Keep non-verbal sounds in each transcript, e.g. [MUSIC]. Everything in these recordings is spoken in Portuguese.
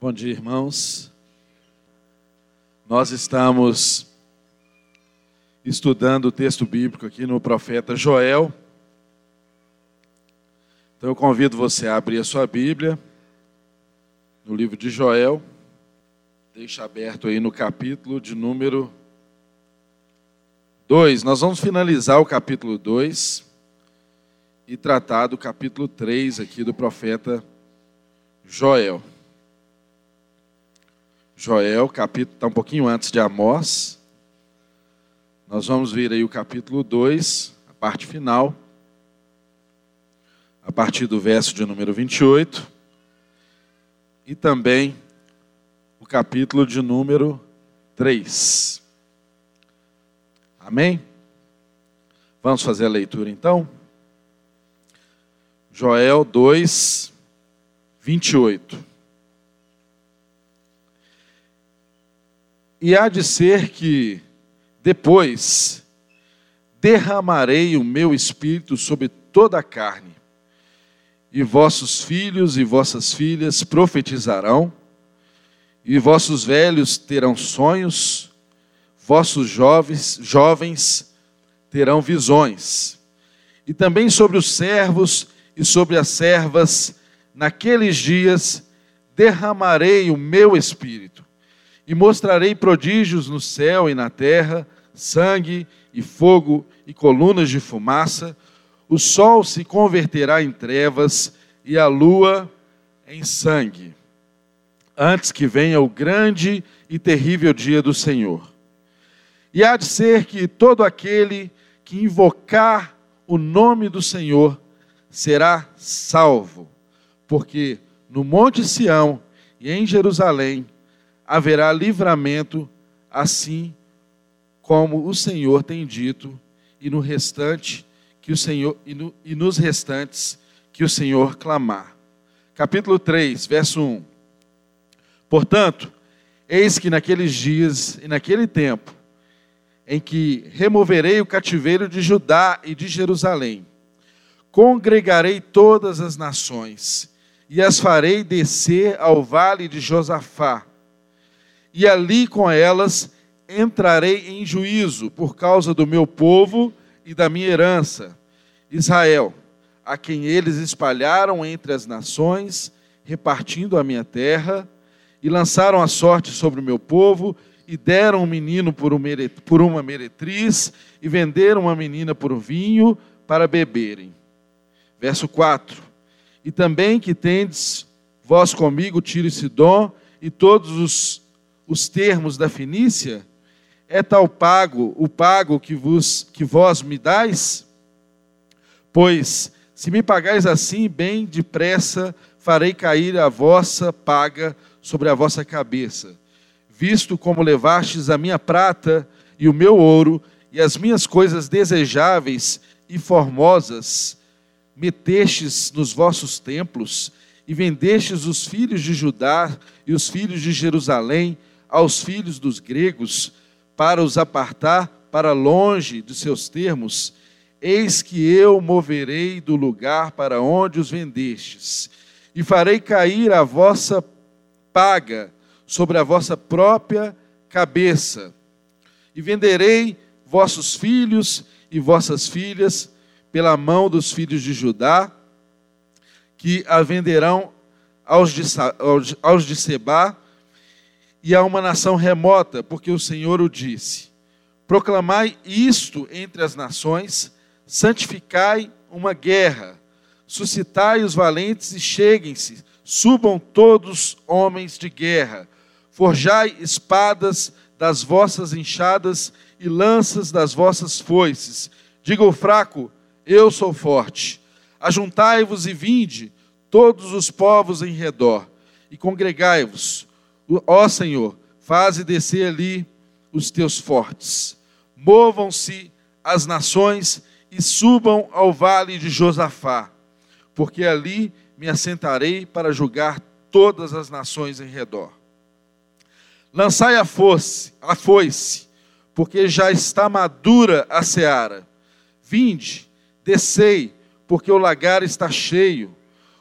Bom dia, irmãos. Nós estamos estudando o texto bíblico aqui no profeta Joel. Então eu convido você a abrir a sua Bíblia no livro de Joel. Deixa aberto aí no capítulo de número 2. Nós vamos finalizar o capítulo 2 e tratar do capítulo 3 aqui do profeta Joel. Joel, capítulo está um pouquinho antes de Amós. Nós vamos ver aí o capítulo 2, a parte final, a partir do verso de número 28, e também o capítulo de número 3. Amém? Vamos fazer a leitura então? Joel 2, 28. E há de ser que depois derramarei o meu espírito sobre toda a carne, e vossos filhos e vossas filhas profetizarão, e vossos velhos terão sonhos, vossos jovens, jovens terão visões. E também sobre os servos e sobre as servas, naqueles dias derramarei o meu espírito e mostrarei prodígios no céu e na terra, sangue e fogo e colunas de fumaça. O sol se converterá em trevas e a lua em sangue, antes que venha o grande e terrível dia do Senhor. E há de ser que todo aquele que invocar o nome do Senhor será salvo, porque no Monte Sião e em Jerusalém haverá livramento, assim como o Senhor tem dito, e no restante que o Senhor e, no, e nos restantes que o Senhor clamar. Capítulo 3, verso 1. Portanto, eis que naqueles dias e naquele tempo, em que removerei o cativeiro de Judá e de Jerusalém, congregarei todas as nações e as farei descer ao vale de Josafá e ali com elas entrarei em juízo por causa do meu povo e da minha herança, Israel, a quem eles espalharam entre as nações, repartindo a minha terra, e lançaram a sorte sobre o meu povo, e deram um menino por uma meretriz, e venderam uma menina por um vinho para beberem. Verso 4: E também que tendes vós comigo Tiro e Sidom, e todos os os termos da Fenícia, é tal pago o pago que vos que vós me dais? Pois se me pagais assim, bem depressa farei cair a vossa paga sobre a vossa cabeça, visto como levastes a minha prata e o meu ouro e as minhas coisas desejáveis e formosas, metestes nos vossos templos e vendestes os filhos de Judá e os filhos de Jerusalém aos filhos dos gregos para os apartar para longe de seus termos, eis que eu moverei do lugar para onde os vendestes, e farei cair a vossa paga sobre a vossa própria cabeça, e venderei vossos filhos e vossas filhas pela mão dos filhos de Judá, que a venderão aos de, aos de Seba e a uma nação remota, porque o Senhor o disse: Proclamai isto entre as nações, santificai uma guerra, suscitai os valentes e cheguem-se, subam todos homens de guerra, forjai espadas das vossas enxadas e lanças das vossas foices. Diga o fraco: Eu sou forte. Ajuntai-vos e vinde, todos os povos em redor, e congregai-vos Ó Senhor, faze descer ali os teus fortes. Movam-se as nações e subam ao vale de Josafá, porque ali me assentarei para julgar todas as nações em redor. Lançai a foice, a foice, porque já está madura a seara. Vinde, descei, porque o lagar está cheio.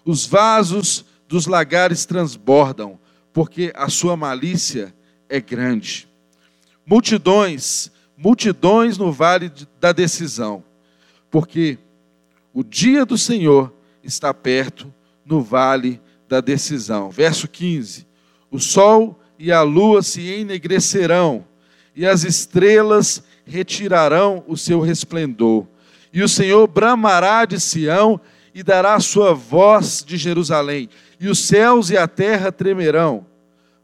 Os vasos dos lagares transbordam porque a sua malícia é grande. Multidões, multidões no vale da decisão, porque o dia do Senhor está perto no vale da decisão. Verso 15: O sol e a lua se enegrecerão, e as estrelas retirarão o seu resplendor. E o Senhor bramará de Sião e dará a sua voz de Jerusalém, e os céus e a terra tremerão.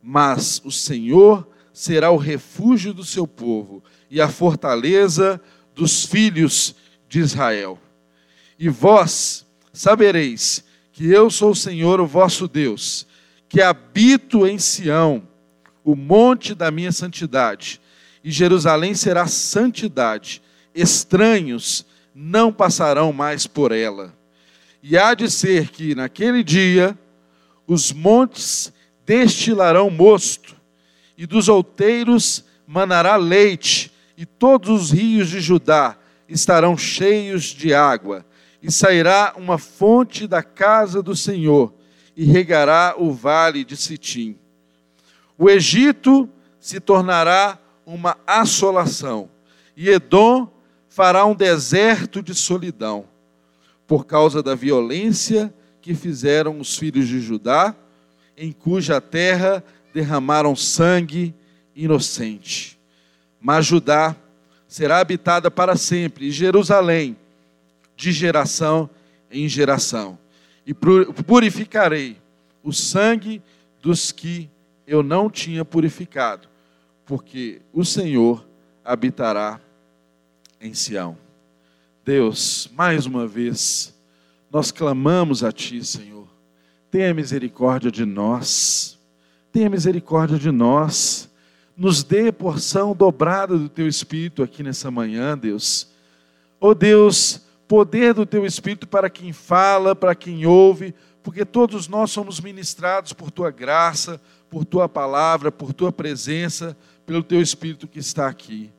Mas o Senhor será o refúgio do seu povo e a fortaleza dos filhos de Israel. E vós sabereis que eu sou o Senhor, o vosso Deus, que habito em Sião, o monte da minha santidade, e Jerusalém será santidade. Estranhos não passarão mais por ela. E há de ser que naquele dia os montes destilarão mosto, e dos outeiros manará leite, e todos os rios de Judá estarão cheios de água, e sairá uma fonte da casa do Senhor, e regará o vale de Sitim. O Egito se tornará uma assolação, e Edom fará um deserto de solidão, por causa da violência que fizeram os filhos de Judá, em cuja terra derramaram sangue inocente. Mas Judá será habitada para sempre, e Jerusalém, de geração em geração. E purificarei o sangue dos que eu não tinha purificado, porque o Senhor habitará em Sião. Deus, mais uma vez, nós clamamos a Ti, Senhor. Tenha misericórdia de nós. Tenha misericórdia de nós. Nos dê porção dobrada do Teu Espírito aqui nessa manhã, Deus. Oh Deus, poder do Teu Espírito para quem fala, para quem ouve, porque todos nós somos ministrados por Tua graça, por Tua palavra, por Tua presença, pelo Teu Espírito que está aqui.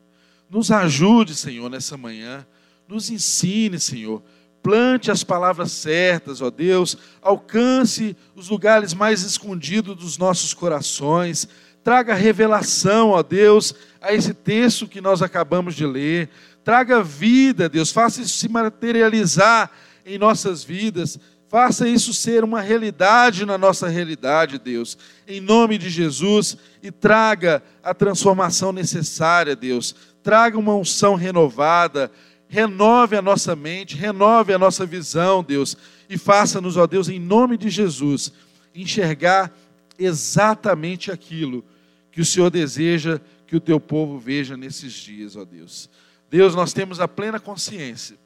Nos ajude, Senhor, nessa manhã. Nos ensine, Senhor. Plante as palavras certas, ó Deus. Alcance os lugares mais escondidos dos nossos corações. Traga revelação, ó Deus, a esse texto que nós acabamos de ler. Traga vida, Deus. Faça isso se materializar em nossas vidas. Faça isso ser uma realidade na nossa realidade, Deus. Em nome de Jesus. E traga a transformação necessária, Deus traga uma unção renovada, renove a nossa mente, renove a nossa visão, Deus, e faça-nos, ó Deus, em nome de Jesus, enxergar exatamente aquilo que o Senhor deseja que o teu povo veja nesses dias, ó Deus. Deus, nós temos a plena consciência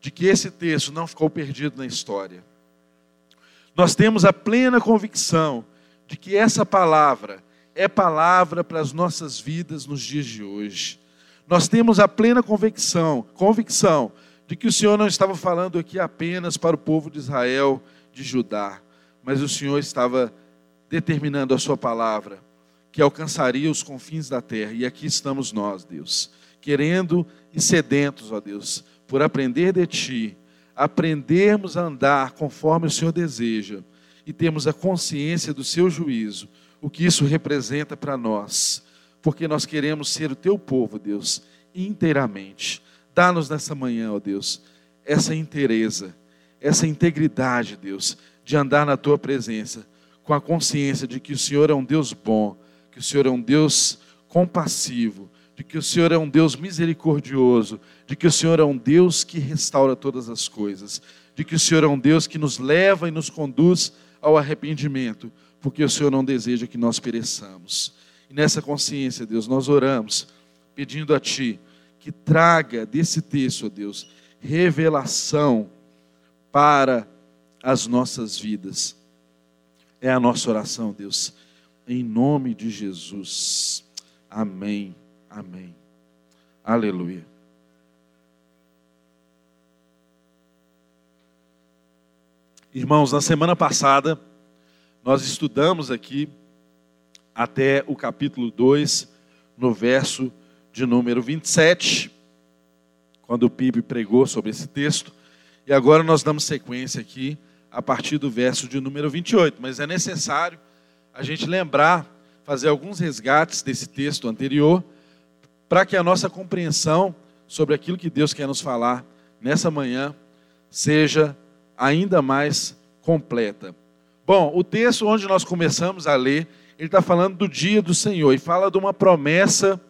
de que esse texto não ficou perdido na história. Nós temos a plena convicção de que essa palavra é palavra para as nossas vidas nos dias de hoje nós temos a plena convicção, convicção de que o Senhor não estava falando aqui apenas para o povo de Israel, de Judá, mas o Senhor estava determinando a sua palavra que alcançaria os confins da terra. E aqui estamos nós, Deus, querendo e sedentos, ó Deus, por aprender de ti, aprendermos a andar conforme o Senhor deseja e temos a consciência do seu juízo, o que isso representa para nós porque nós queremos ser o teu povo, Deus, inteiramente. Dá-nos nessa manhã, ó Deus, essa inteireza, essa integridade, Deus, de andar na tua presença, com a consciência de que o Senhor é um Deus bom, que o Senhor é um Deus compassivo, de que o Senhor é um Deus misericordioso, de que o Senhor é um Deus que restaura todas as coisas, de que o Senhor é um Deus que nos leva e nos conduz ao arrependimento, porque o Senhor não deseja que nós pereçamos. E nessa consciência, Deus, nós oramos, pedindo a Ti que traga desse texto, ó Deus, revelação para as nossas vidas. É a nossa oração, Deus, em nome de Jesus. Amém, amém. Aleluia. Irmãos, na semana passada, nós estudamos aqui até o capítulo 2, no verso de número 27, quando o PIB pregou sobre esse texto. E agora nós damos sequência aqui a partir do verso de número 28, mas é necessário a gente lembrar, fazer alguns resgates desse texto anterior, para que a nossa compreensão sobre aquilo que Deus quer nos falar nessa manhã seja ainda mais completa. Bom, o texto onde nós começamos a ler, ele está falando do dia do Senhor e fala de uma promessa,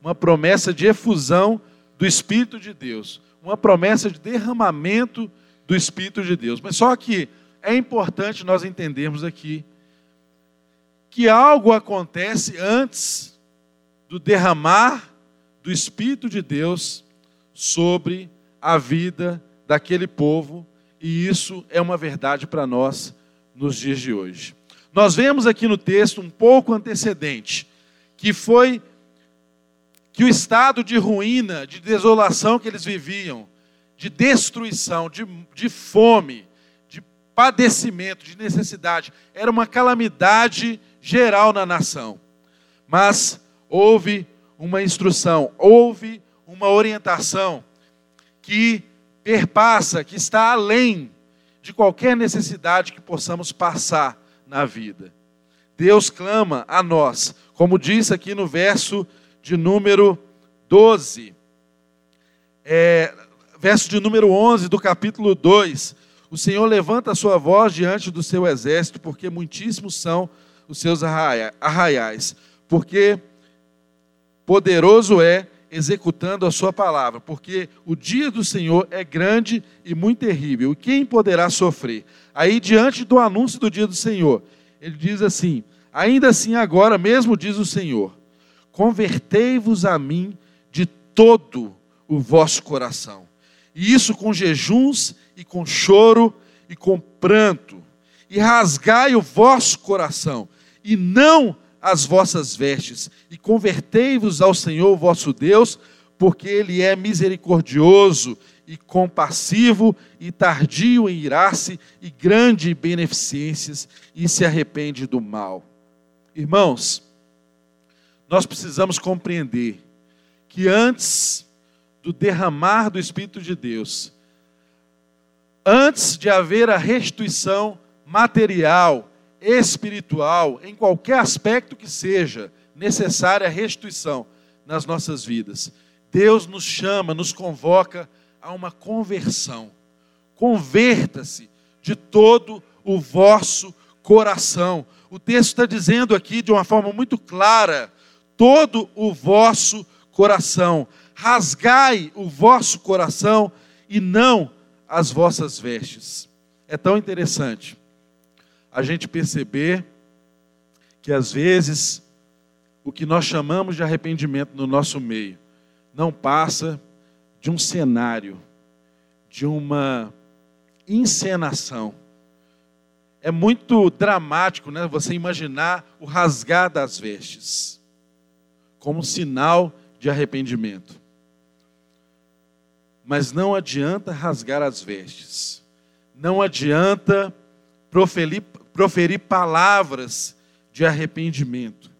uma promessa de efusão do Espírito de Deus, uma promessa de derramamento do Espírito de Deus. Mas só que é importante nós entendermos aqui que algo acontece antes do derramar do Espírito de Deus sobre a vida daquele povo, e isso é uma verdade para nós nos dias de hoje. Nós vemos aqui no texto um pouco antecedente, que foi que o estado de ruína, de desolação que eles viviam, de destruição, de, de fome, de padecimento, de necessidade, era uma calamidade geral na nação. Mas houve uma instrução, houve uma orientação que perpassa, que está além de qualquer necessidade que possamos passar na vida. Deus clama a nós, como diz aqui no verso de número 12, é, verso de número 11 do capítulo 2. O Senhor levanta a sua voz diante do seu exército, porque muitíssimos são os seus arraiais, porque poderoso é executando a sua palavra, porque o dia do Senhor é grande e muito terrível, e quem poderá sofrer? Aí, diante do anúncio do dia do Senhor, ele diz assim: Ainda assim, agora mesmo diz o Senhor, convertei-vos a mim de todo o vosso coração. E isso com jejuns e com choro e com pranto. E rasgai o vosso coração, e não as vossas vestes, e convertei-vos ao Senhor vosso Deus, porque Ele é misericordioso e compassivo e tardio em irar-se e grande em beneficências e se arrepende do mal. Irmãos, nós precisamos compreender que antes do derramar do Espírito de Deus, antes de haver a restituição material, espiritual, em qualquer aspecto que seja necessária a restituição nas nossas vidas, Deus nos chama, nos convoca a uma conversão. Converta-se de todo o vosso coração. O texto está dizendo aqui de uma forma muito clara: todo o vosso coração. Rasgai o vosso coração e não as vossas vestes. É tão interessante a gente perceber que às vezes o que nós chamamos de arrependimento no nosso meio não passa de um cenário, de uma encenação. É muito dramático, né? Você imaginar o rasgar das vestes como sinal de arrependimento. Mas não adianta rasgar as vestes. Não adianta proferir, proferir palavras de arrependimento.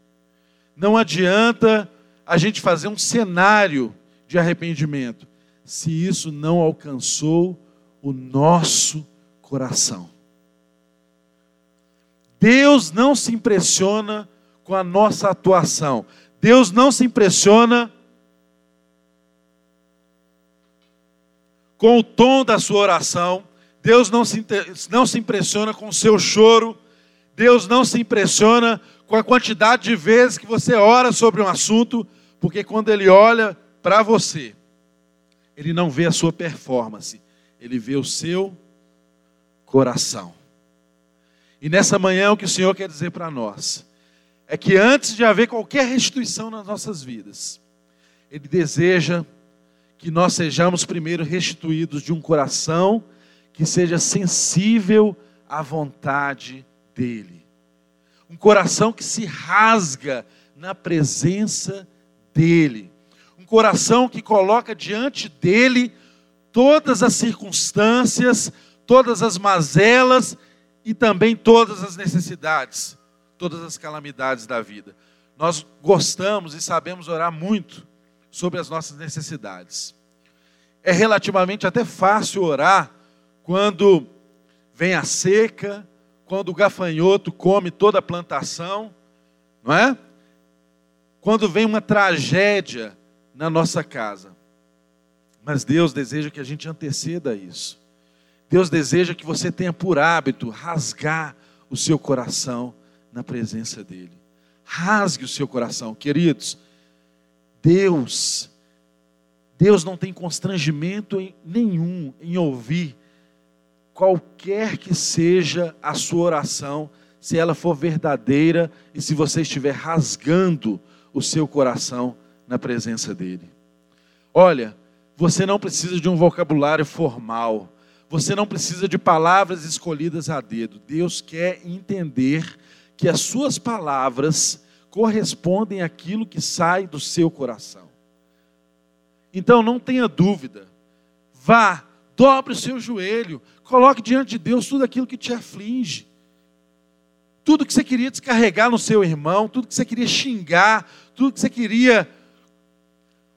Não adianta a gente fazer um cenário de arrependimento se isso não alcançou o nosso coração. Deus não se impressiona com a nossa atuação. Deus não se impressiona com o tom da sua oração. Deus não se, não se impressiona com o seu choro. Deus não se impressiona com a quantidade de vezes que você ora sobre um assunto, porque quando Ele olha para você, Ele não vê a sua performance, Ele vê o seu coração. E nessa manhã, o que o Senhor quer dizer para nós é que antes de haver qualquer restituição nas nossas vidas, Ele deseja que nós sejamos primeiro restituídos de um coração que seja sensível à vontade dEle. Um coração que se rasga na presença dEle. Um coração que coloca diante dEle todas as circunstâncias, todas as mazelas e também todas as necessidades todas as calamidades da vida. Nós gostamos e sabemos orar muito sobre as nossas necessidades. É relativamente até fácil orar quando vem a seca, quando o gafanhoto come toda a plantação, não é? Quando vem uma tragédia na nossa casa. Mas Deus deseja que a gente anteceda isso. Deus deseja que você tenha por hábito rasgar o seu coração na presença dEle. Rasgue o seu coração, queridos. Deus, Deus não tem constrangimento nenhum em ouvir qualquer que seja a sua oração, se ela for verdadeira e se você estiver rasgando o seu coração na presença dEle. Olha, você não precisa de um vocabulário formal, você não precisa de palavras escolhidas a dedo. Deus quer entender que as suas palavras correspondem àquilo que sai do seu coração. Então não tenha dúvida, vá, dobre o seu joelho, coloque diante de Deus tudo aquilo que te aflige. Tudo que você queria descarregar no seu irmão, tudo que você queria xingar, tudo que você queria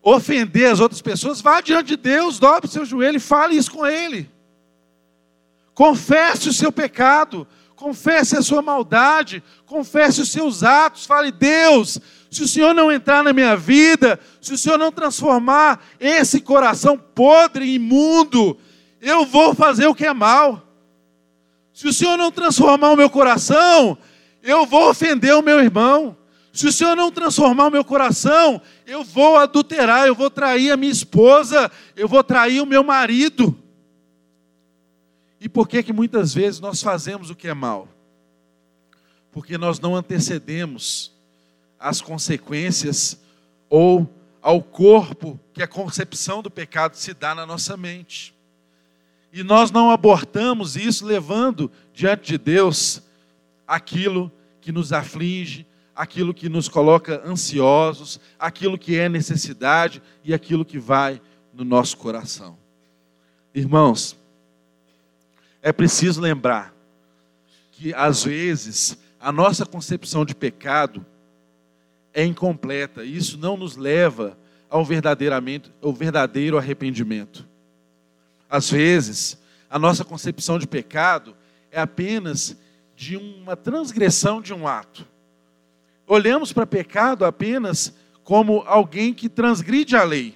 ofender as outras pessoas, vá diante de Deus, dobre seu joelho e fale isso com Ele. Confesse o seu pecado, confesse a sua maldade, confesse os seus atos, fale, Deus, se o Senhor não entrar na minha vida, se o Senhor não transformar esse coração podre e imundo, eu vou fazer o que é mal. Se o Senhor não transformar o meu coração, eu vou ofender o meu irmão. Se o Senhor não transformar o meu coração, eu vou adulterar, eu vou trair a minha esposa, eu vou trair o meu marido. E por que que muitas vezes nós fazemos o que é mal? Porque nós não antecedemos as consequências ou ao corpo que a concepção do pecado se dá na nossa mente. E nós não abortamos isso levando diante de Deus aquilo que nos aflige, aquilo que nos coloca ansiosos, aquilo que é necessidade e aquilo que vai no nosso coração. Irmãos, é preciso lembrar que às vezes a nossa concepção de pecado é incompleta. E isso não nos leva ao verdadeiramente, ao verdadeiro arrependimento. Às vezes, a nossa concepção de pecado é apenas de uma transgressão de um ato. Olhamos para pecado apenas como alguém que transgride a lei.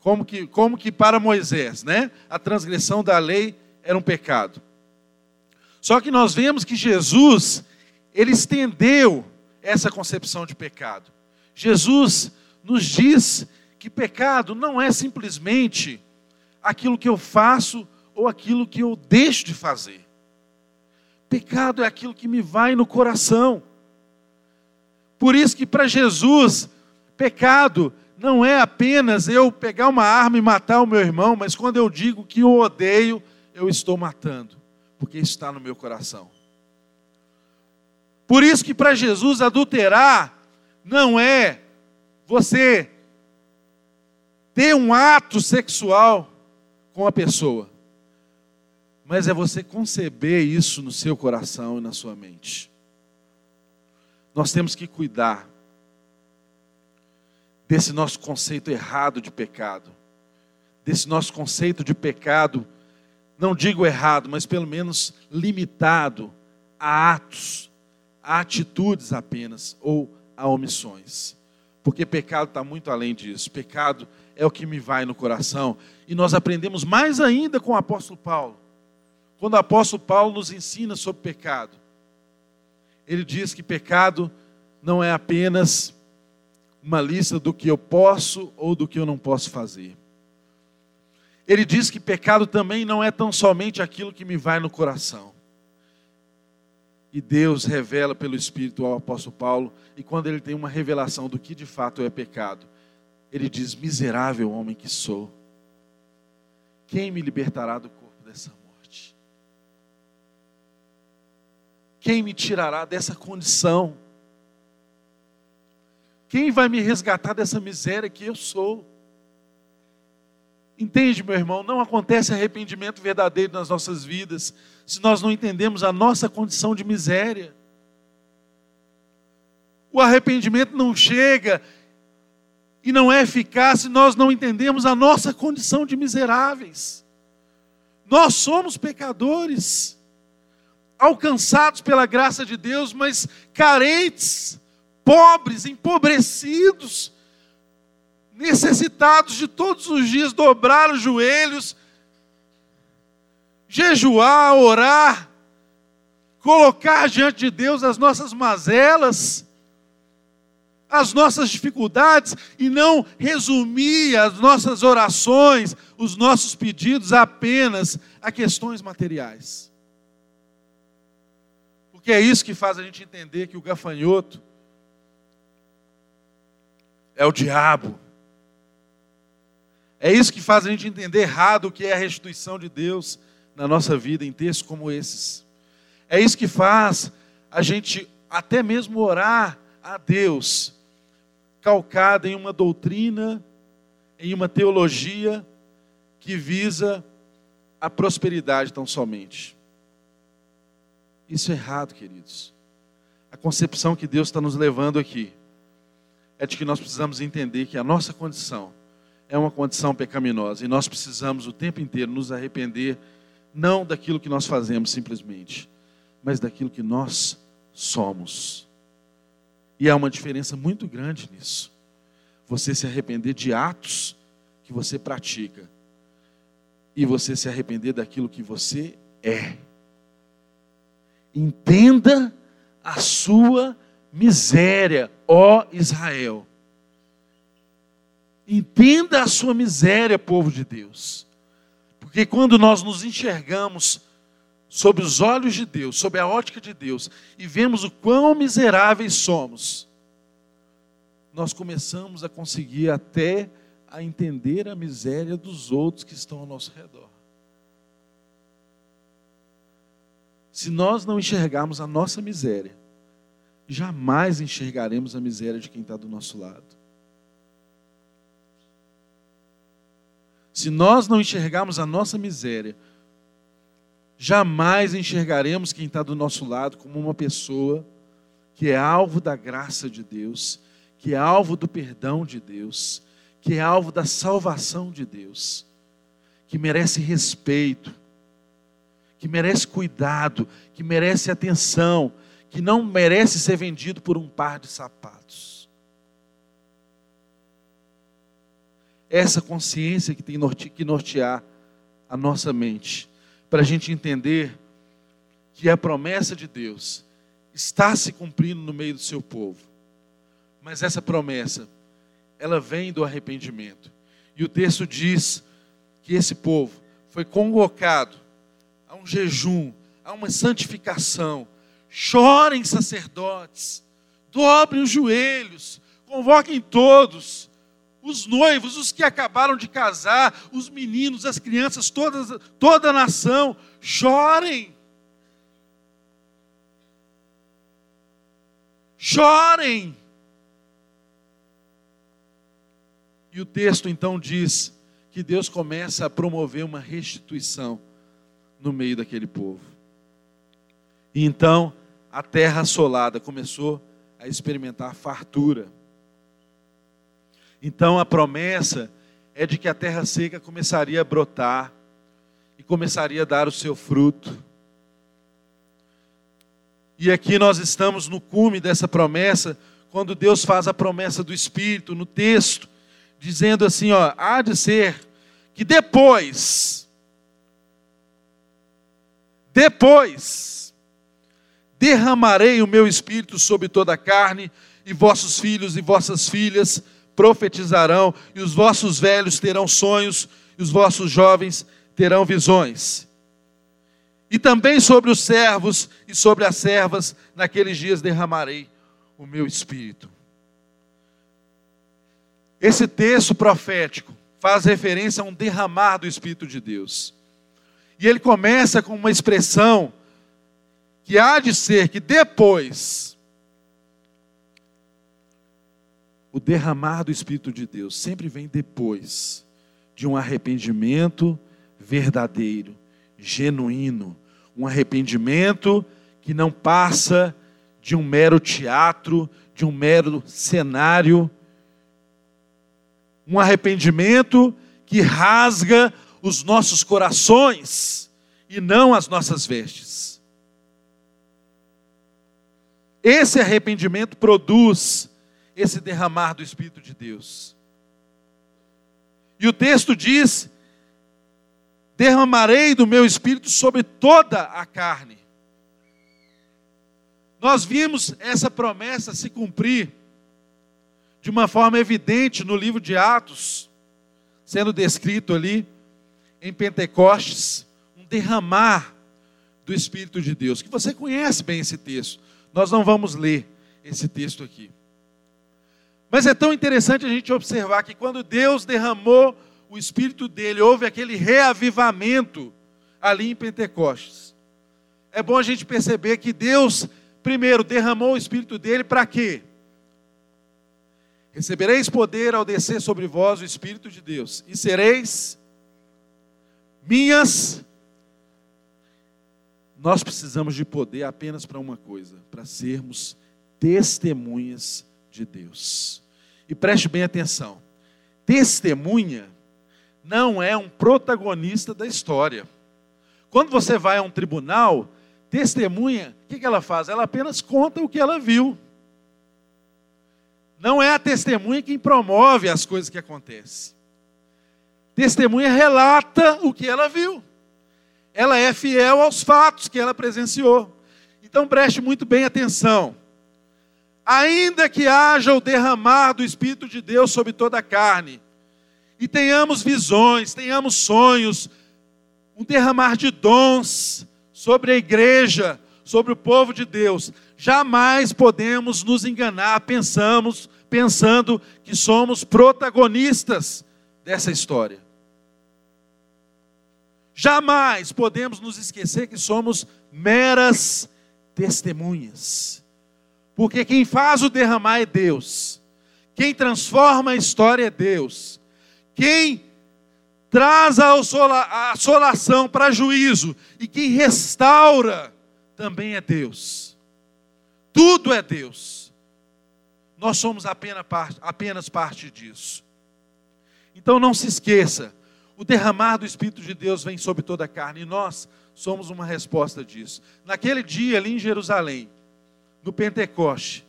Como que, como que para Moisés, né? A transgressão da lei era um pecado. Só que nós vemos que Jesus, ele estendeu essa concepção de pecado. Jesus nos diz que pecado não é simplesmente aquilo que eu faço ou aquilo que eu deixo de fazer. Pecado é aquilo que me vai no coração. Por isso que para Jesus, pecado não é apenas eu pegar uma arma e matar o meu irmão, mas quando eu digo que eu odeio, eu estou matando, porque está no meu coração. Por isso que para Jesus adulterar não é você ter um ato sexual com a pessoa, mas é você conceber isso no seu coração e na sua mente. Nós temos que cuidar desse nosso conceito errado de pecado, desse nosso conceito de pecado não digo errado, mas pelo menos limitado a atos, a atitudes apenas, ou a omissões. Porque pecado está muito além disso. Pecado é o que me vai no coração. E nós aprendemos mais ainda com o apóstolo Paulo. Quando o apóstolo Paulo nos ensina sobre pecado, ele diz que pecado não é apenas uma lista do que eu posso ou do que eu não posso fazer. Ele diz que pecado também não é tão somente aquilo que me vai no coração. E Deus revela pelo Espírito ao apóstolo Paulo, e quando ele tem uma revelação do que de fato é pecado, ele diz: Miserável homem que sou, quem me libertará do corpo dessa morte? Quem me tirará dessa condição? Quem vai me resgatar dessa miséria que eu sou? Entende, meu irmão? Não acontece arrependimento verdadeiro nas nossas vidas se nós não entendemos a nossa condição de miséria. O arrependimento não chega e não é eficaz se nós não entendemos a nossa condição de miseráveis. Nós somos pecadores. alcançados pela graça de Deus, mas carentes, pobres, empobrecidos, necessitados de todos os dias dobrar os joelhos, jejuar, orar, colocar diante de Deus as nossas mazelas, as nossas dificuldades e não resumir as nossas orações, os nossos pedidos apenas a questões materiais. Porque é isso que faz a gente entender que o gafanhoto é o diabo. É isso que faz a gente entender errado o que é a restituição de Deus na nossa vida em textos como esses. É isso que faz a gente até mesmo orar a Deus calcada em uma doutrina, em uma teologia que visa a prosperidade tão somente. Isso é errado, queridos. A concepção que Deus está nos levando aqui é de que nós precisamos entender que a nossa condição é uma condição pecaminosa e nós precisamos o tempo inteiro nos arrepender, não daquilo que nós fazemos simplesmente, mas daquilo que nós somos. E há uma diferença muito grande nisso. Você se arrepender de atos que você pratica e você se arrepender daquilo que você é. Entenda a sua miséria, ó Israel. Entenda a sua miséria, povo de Deus. Porque quando nós nos enxergamos sob os olhos de Deus, sob a ótica de Deus, e vemos o quão miseráveis somos, nós começamos a conseguir até a entender a miséria dos outros que estão ao nosso redor. Se nós não enxergarmos a nossa miséria, jamais enxergaremos a miséria de quem está do nosso lado. Se nós não enxergarmos a nossa miséria, jamais enxergaremos quem está do nosso lado como uma pessoa que é alvo da graça de Deus, que é alvo do perdão de Deus, que é alvo da salvação de Deus, que merece respeito, que merece cuidado, que merece atenção, que não merece ser vendido por um par de sapatos. essa consciência que tem que nortear a nossa mente, para a gente entender que a promessa de Deus está se cumprindo no meio do seu povo. Mas essa promessa, ela vem do arrependimento. E o texto diz que esse povo foi convocado a um jejum, a uma santificação. Chorem, sacerdotes, dobrem os joelhos, convoquem todos os noivos, os que acabaram de casar, os meninos, as crianças, todas, toda a nação, chorem. Chorem. E o texto então diz que Deus começa a promover uma restituição no meio daquele povo. E então a terra assolada começou a experimentar fartura. Então a promessa é de que a terra seca começaria a brotar e começaria a dar o seu fruto. E aqui nós estamos no cume dessa promessa, quando Deus faz a promessa do Espírito no texto, dizendo assim: ó, há de ser que depois, depois, derramarei o meu Espírito sobre toda a carne, e vossos filhos e vossas filhas profetizarão, e os vossos velhos terão sonhos, e os vossos jovens terão visões. E também sobre os servos e sobre as servas, naqueles dias derramarei o meu espírito. Esse texto profético faz referência a um derramar do Espírito de Deus. E ele começa com uma expressão que há de ser que depois o derramar do Espírito de Deus sempre vem depois de um arrependimento verdadeiro, genuíno, um arrependimento que não passa de um mero teatro, de um mero cenário, um arrependimento que rasga os nossos corações e não as nossas vestes. esse arrependimento produz esse derramar do Espírito de Deus. E o texto diz: derramarei do meu espírito sobre toda a carne. Nós vimos essa promessa se cumprir de uma forma evidente no livro de Atos, sendo descrito ali em Pentecostes, um derramar do Espírito de Deus, que você conhece bem esse texto. Nós não vamos ler esse texto aqui. Mas é tão interessante a gente observar que quando Deus derramou o Espírito dele, houve aquele reavivamento ali em Pentecostes. É bom a gente perceber que Deus, primeiro, derramou o Espírito dele para quê? Recebereis poder ao descer sobre vós o Espírito de Deus, e sereis minhas. Nós precisamos de poder apenas para uma coisa: para sermos testemunhas de Deus. E preste bem atenção: testemunha não é um protagonista da história. Quando você vai a um tribunal, testemunha, o que ela faz? Ela apenas conta o que ela viu. Não é a testemunha quem promove as coisas que acontecem. Testemunha relata o que ela viu. Ela é fiel aos fatos que ela presenciou. Então preste muito bem atenção. Ainda que haja o derramar do Espírito de Deus sobre toda a carne, e tenhamos visões, tenhamos sonhos, um derramar de dons sobre a igreja, sobre o povo de Deus. Jamais podemos nos enganar, pensamos, pensando que somos protagonistas dessa história. Jamais podemos nos esquecer que somos meras testemunhas. Porque quem faz o derramar é Deus. Quem transforma a história é Deus. Quem traz a assolação para juízo e quem restaura também é Deus. Tudo é Deus. Nós somos apenas parte, apenas parte disso. Então não se esqueça, o derramar do Espírito de Deus vem sobre toda a carne e nós somos uma resposta disso. Naquele dia ali em Jerusalém, no Pentecoste,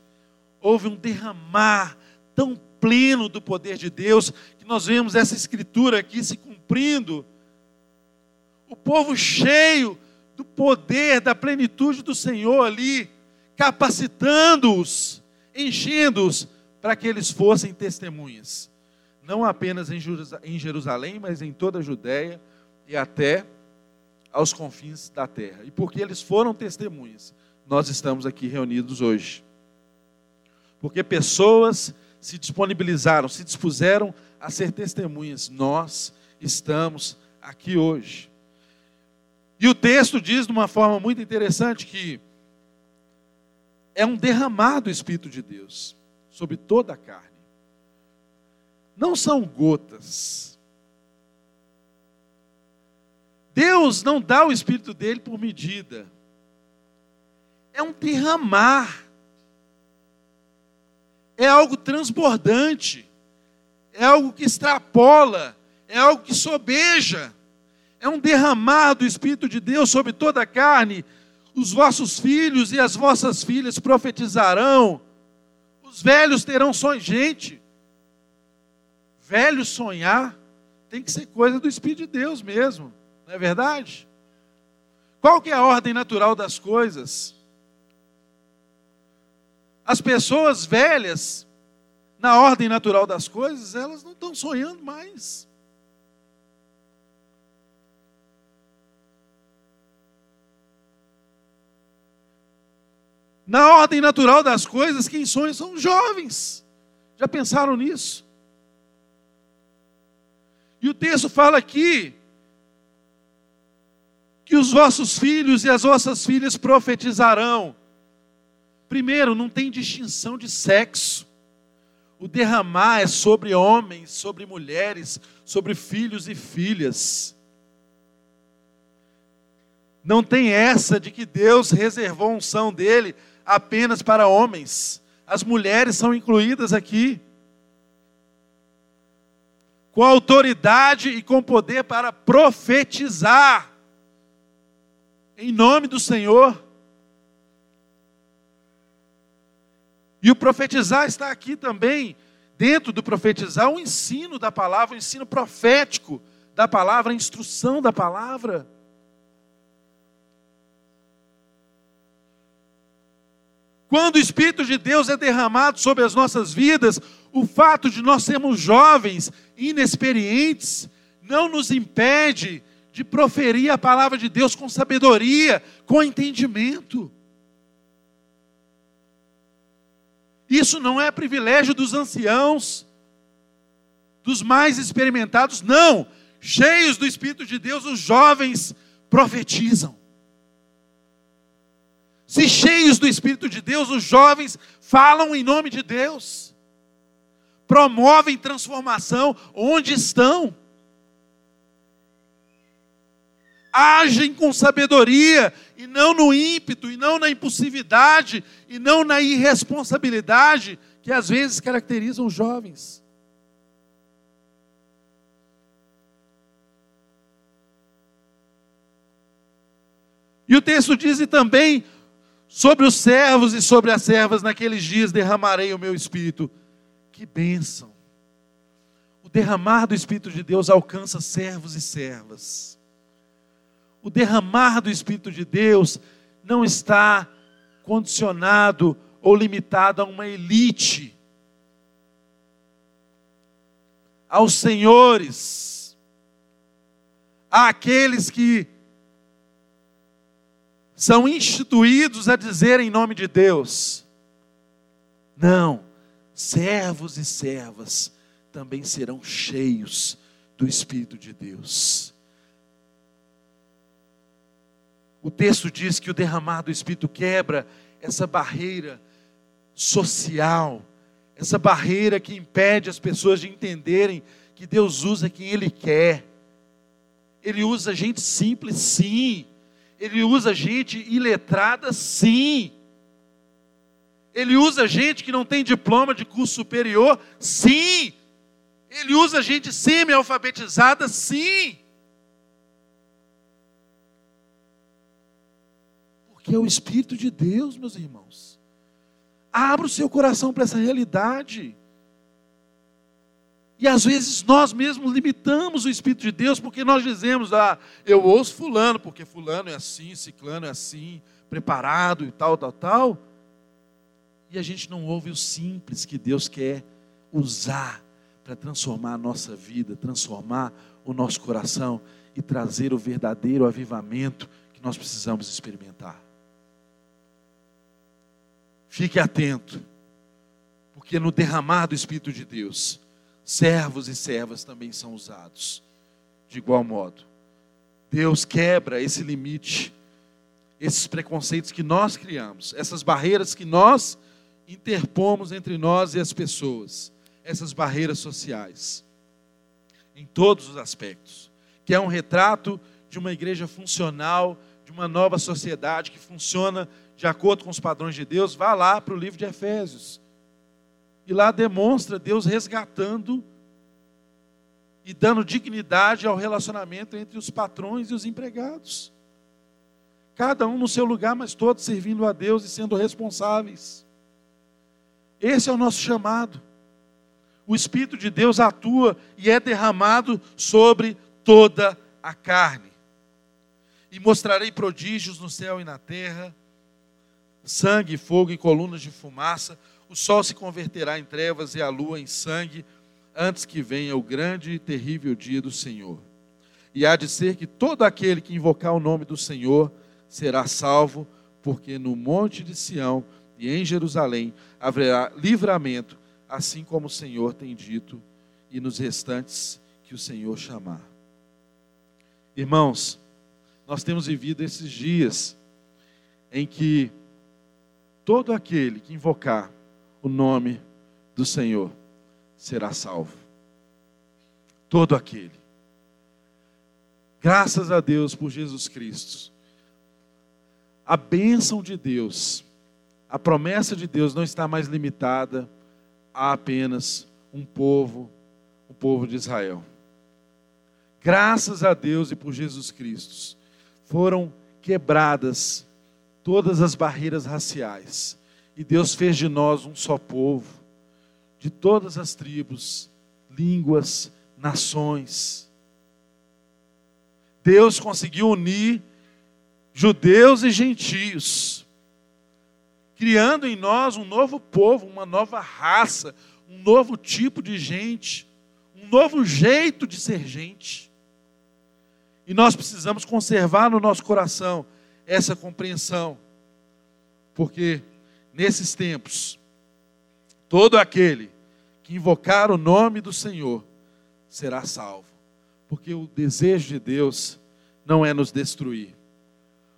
houve um derramar tão pleno do poder de Deus que nós vemos essa escritura aqui se cumprindo. O povo cheio do poder, da plenitude do Senhor ali, capacitando-os, enchendo-os, para que eles fossem testemunhas. Não apenas em Jerusalém, mas em toda a Judéia e até aos confins da terra. E porque eles foram testemunhas, nós estamos aqui reunidos hoje. Porque pessoas se disponibilizaram, se dispuseram a ser testemunhas. Nós estamos aqui hoje. E o texto diz de uma forma muito interessante que é um derramar do Espírito de Deus sobre toda a carne. Não são gotas. Deus não dá o Espírito dele por medida. É um derramar. É algo transbordante é algo que extrapola, é algo que sobeja, é um derramar do Espírito de Deus sobre toda a carne. Os vossos filhos e as vossas filhas profetizarão, os velhos terão sonhos. Gente, velho sonhar tem que ser coisa do Espírito de Deus mesmo, não é verdade? Qual que é a ordem natural das coisas? As pessoas velhas na ordem natural das coisas, elas não estão sonhando mais. Na ordem natural das coisas, quem sonha são os jovens. Já pensaram nisso? E o texto fala aqui que os vossos filhos e as vossas filhas profetizarão. Primeiro, não tem distinção de sexo. O derramar é sobre homens, sobre mulheres, sobre filhos e filhas. Não tem essa de que Deus reservou a unção dele apenas para homens. As mulheres são incluídas aqui. Com autoridade e com poder para profetizar. Em nome do Senhor. E o profetizar está aqui também, dentro do profetizar, o ensino da palavra, o ensino profético da palavra, a instrução da palavra. Quando o Espírito de Deus é derramado sobre as nossas vidas, o fato de nós sermos jovens, inexperientes, não nos impede de proferir a palavra de Deus com sabedoria, com entendimento. Isso não é privilégio dos anciãos, dos mais experimentados, não. Cheios do Espírito de Deus, os jovens profetizam. Se cheios do Espírito de Deus, os jovens falam em nome de Deus, promovem transformação onde estão, agem com sabedoria, e não no ímpeto, e não na impulsividade, e não na irresponsabilidade que às vezes caracterizam os jovens. E o texto diz e também Sobre os servos e sobre as servas naqueles dias derramarei o meu espírito. Que bênção! O derramar do Espírito de Deus alcança servos e servas. O derramar do Espírito de Deus não está condicionado ou limitado a uma elite, aos senhores, àqueles que são instituídos a dizer em nome de Deus. Não, servos e servas também serão cheios do Espírito de Deus. O texto diz que o derramar do Espírito quebra essa barreira social, essa barreira que impede as pessoas de entenderem que Deus usa quem Ele quer. Ele usa gente simples, sim ele usa gente iletrada, sim. Ele usa gente que não tem diploma de curso superior, sim. Ele usa gente semi-alfabetizada, sim. Porque é o Espírito de Deus, meus irmãos. Abra o seu coração para essa realidade. E às vezes nós mesmos limitamos o Espírito de Deus porque nós dizemos, ah, eu ouço fulano, porque fulano é assim, ciclano é assim, preparado e tal, tal, tal. E a gente não ouve o simples que Deus quer usar para transformar a nossa vida, transformar o nosso coração e trazer o verdadeiro avivamento que nós precisamos experimentar. Fique atento, porque no derramar do Espírito de Deus, servos e servas também são usados de igual modo. Deus quebra esse limite, esses preconceitos que nós criamos, essas barreiras que nós interpomos entre nós e as pessoas, essas barreiras sociais, em todos os aspectos, que é um retrato de uma igreja funcional, de uma nova sociedade que funciona de acordo com os padrões de Deus. Vá lá para o livro de Efésios. E lá demonstra Deus resgatando e dando dignidade ao relacionamento entre os patrões e os empregados. Cada um no seu lugar, mas todos servindo a Deus e sendo responsáveis. Esse é o nosso chamado. O Espírito de Deus atua e é derramado sobre toda a carne. E mostrarei prodígios no céu e na terra, sangue, fogo e colunas de fumaça o sol se converterá em trevas e a lua em sangue, antes que venha o grande e terrível dia do Senhor. E há de ser que todo aquele que invocar o nome do Senhor será salvo, porque no monte de Sião e em Jerusalém haverá livramento, assim como o Senhor tem dito, e nos restantes que o Senhor chamar. Irmãos, nós temos vivido esses dias em que todo aquele que invocar o nome do Senhor será salvo. Todo aquele. Graças a Deus por Jesus Cristo. A bênção de Deus, a promessa de Deus não está mais limitada a apenas um povo, o povo de Israel. Graças a Deus e por Jesus Cristo, foram quebradas todas as barreiras raciais E Deus fez de nós um só povo, de todas as tribos, línguas, nações. Deus conseguiu unir judeus e gentios, criando em nós um novo povo, uma nova raça, um novo tipo de gente, um novo jeito de ser gente. E nós precisamos conservar no nosso coração essa compreensão, porque nesses tempos, todo aquele que invocar o nome do Senhor será salvo, porque o desejo de Deus não é nos destruir,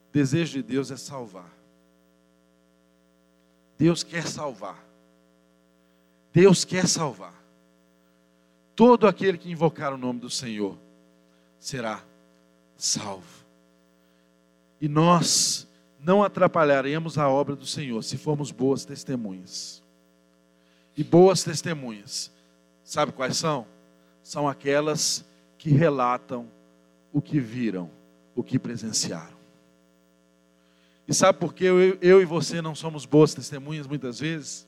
o desejo de Deus é salvar. Deus quer salvar. Deus quer salvar. Todo aquele que invocar o nome do Senhor será salvo. E nós não atrapalharemos a obra do Senhor se formos boas testemunhas. E boas testemunhas, sabe quais são? São aquelas que relatam o que viram, o que presenciaram. E sabe por que eu, eu e você não somos boas testemunhas muitas vezes?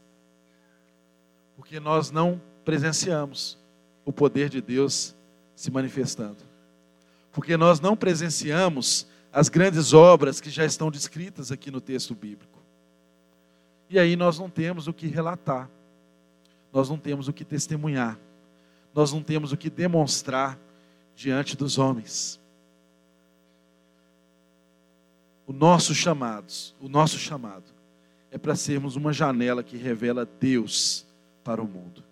Porque nós não presenciamos o poder de Deus se manifestando. Porque nós não presenciamos as grandes obras que já estão descritas aqui no texto bíblico. E aí nós não temos o que relatar, nós não temos o que testemunhar, nós não temos o que demonstrar diante dos homens. O nosso chamados, o nosso chamado é para sermos uma janela que revela Deus para o mundo.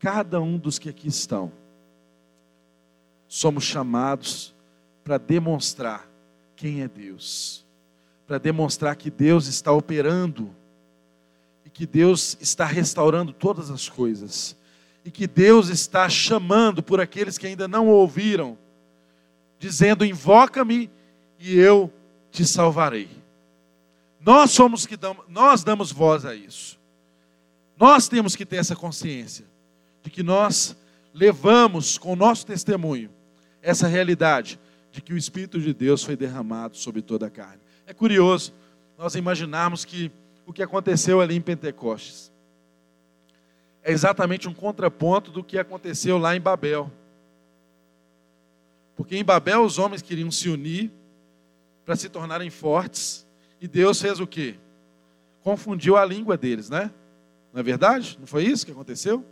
Cada um dos que aqui estão somos chamados para demonstrar quem é Deus, para demonstrar que Deus está operando e que Deus está restaurando todas as coisas e que Deus está chamando por aqueles que ainda não ouviram, dizendo: Invoca-me e eu te salvarei. Nós somos que damos, nós damos voz a isso. Nós temos que ter essa consciência de que nós levamos com o nosso testemunho essa realidade de que o Espírito de Deus foi derramado sobre toda a carne. É curioso nós imaginarmos que o que aconteceu ali em Pentecostes é exatamente um contraponto do que aconteceu lá em Babel. Porque em Babel os homens queriam se unir para se tornarem fortes, e Deus fez o quê? Confundiu a língua deles, né? Não é verdade? Não foi isso que aconteceu?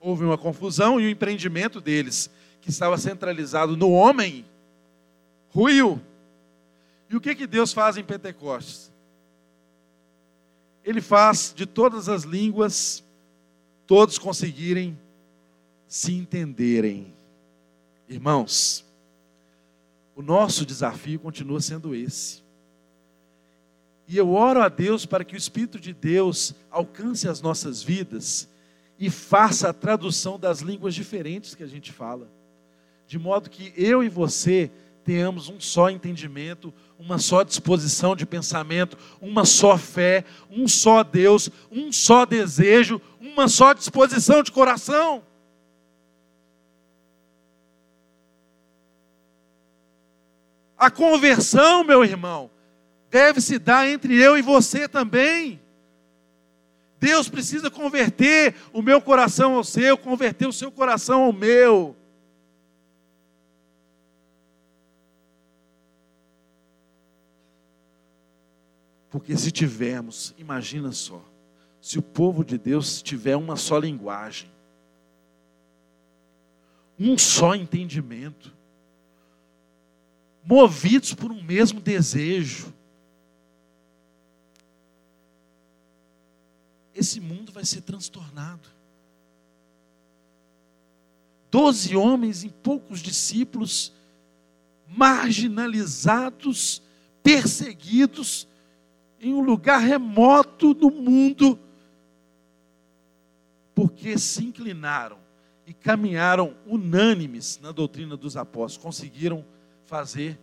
Houve uma confusão e o empreendimento deles que estava centralizado no homem, ruiu. E o que, que Deus faz em Pentecostes? Ele faz de todas as línguas todos conseguirem se entenderem. Irmãos, o nosso desafio continua sendo esse. E eu oro a Deus para que o Espírito de Deus alcance as nossas vidas e faça a tradução das línguas diferentes que a gente fala de modo que eu e você tenhamos um só entendimento, uma só disposição de pensamento, uma só fé, um só Deus, um só desejo, uma só disposição de coração. A conversão, meu irmão, deve se dar entre eu e você também. Deus precisa converter o meu coração ao seu, converter o seu coração ao meu. Porque se tivermos, imagina só, se o povo de Deus tiver uma só linguagem, um só entendimento, movidos por um mesmo desejo, esse mundo vai ser transtornado. Doze homens em poucos discípulos, marginalizados, perseguidos, em um lugar remoto do mundo, porque se inclinaram e caminharam unânimes na doutrina dos apóstolos, conseguiram fazer,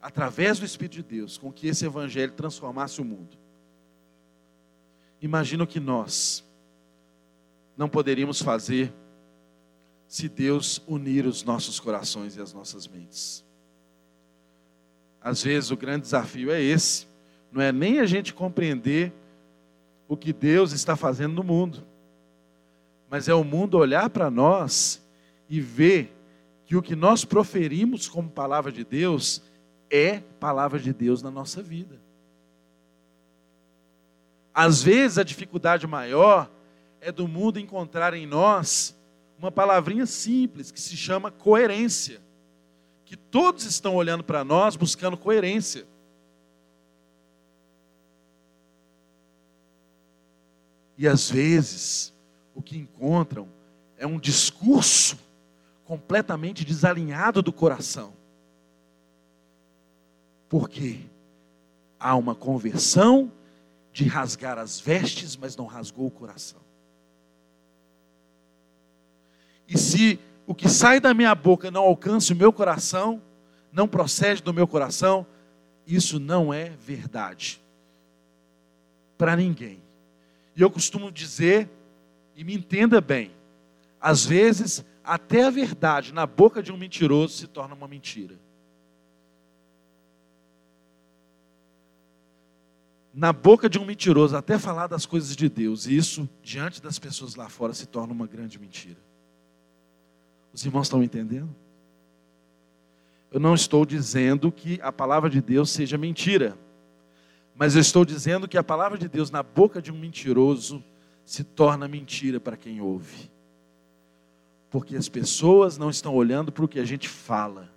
através do Espírito de Deus, com que esse evangelho transformasse o mundo. Imagina o que nós não poderíamos fazer se Deus unir os nossos corações e as nossas mentes. Às vezes o grande desafio é esse não é nem a gente compreender o que Deus está fazendo no mundo, mas é o mundo olhar para nós e ver que o que nós proferimos como palavra de Deus é palavra de Deus na nossa vida. Às vezes a dificuldade maior é do mundo encontrar em nós uma palavrinha simples que se chama coerência. Que todos estão olhando para nós buscando coerência. E às vezes, o que encontram é um discurso completamente desalinhado do coração. Porque há uma conversão de rasgar as vestes, mas não rasgou o coração. E se o que sai da minha boca não alcança o meu coração, não procede do meu coração, isso não é verdade para ninguém. E eu costumo dizer, e me entenda bem, às vezes, até a verdade na boca de um mentiroso se torna uma mentira. Na boca de um mentiroso, até falar das coisas de Deus, e isso, diante das pessoas lá fora, se torna uma grande mentira. Os irmãos estão entendendo? Eu não estou dizendo que a palavra de Deus seja mentira. Mas eu estou dizendo que a palavra de Deus na boca de um mentiroso se torna mentira para quem ouve. Porque as pessoas não estão olhando para o que a gente fala,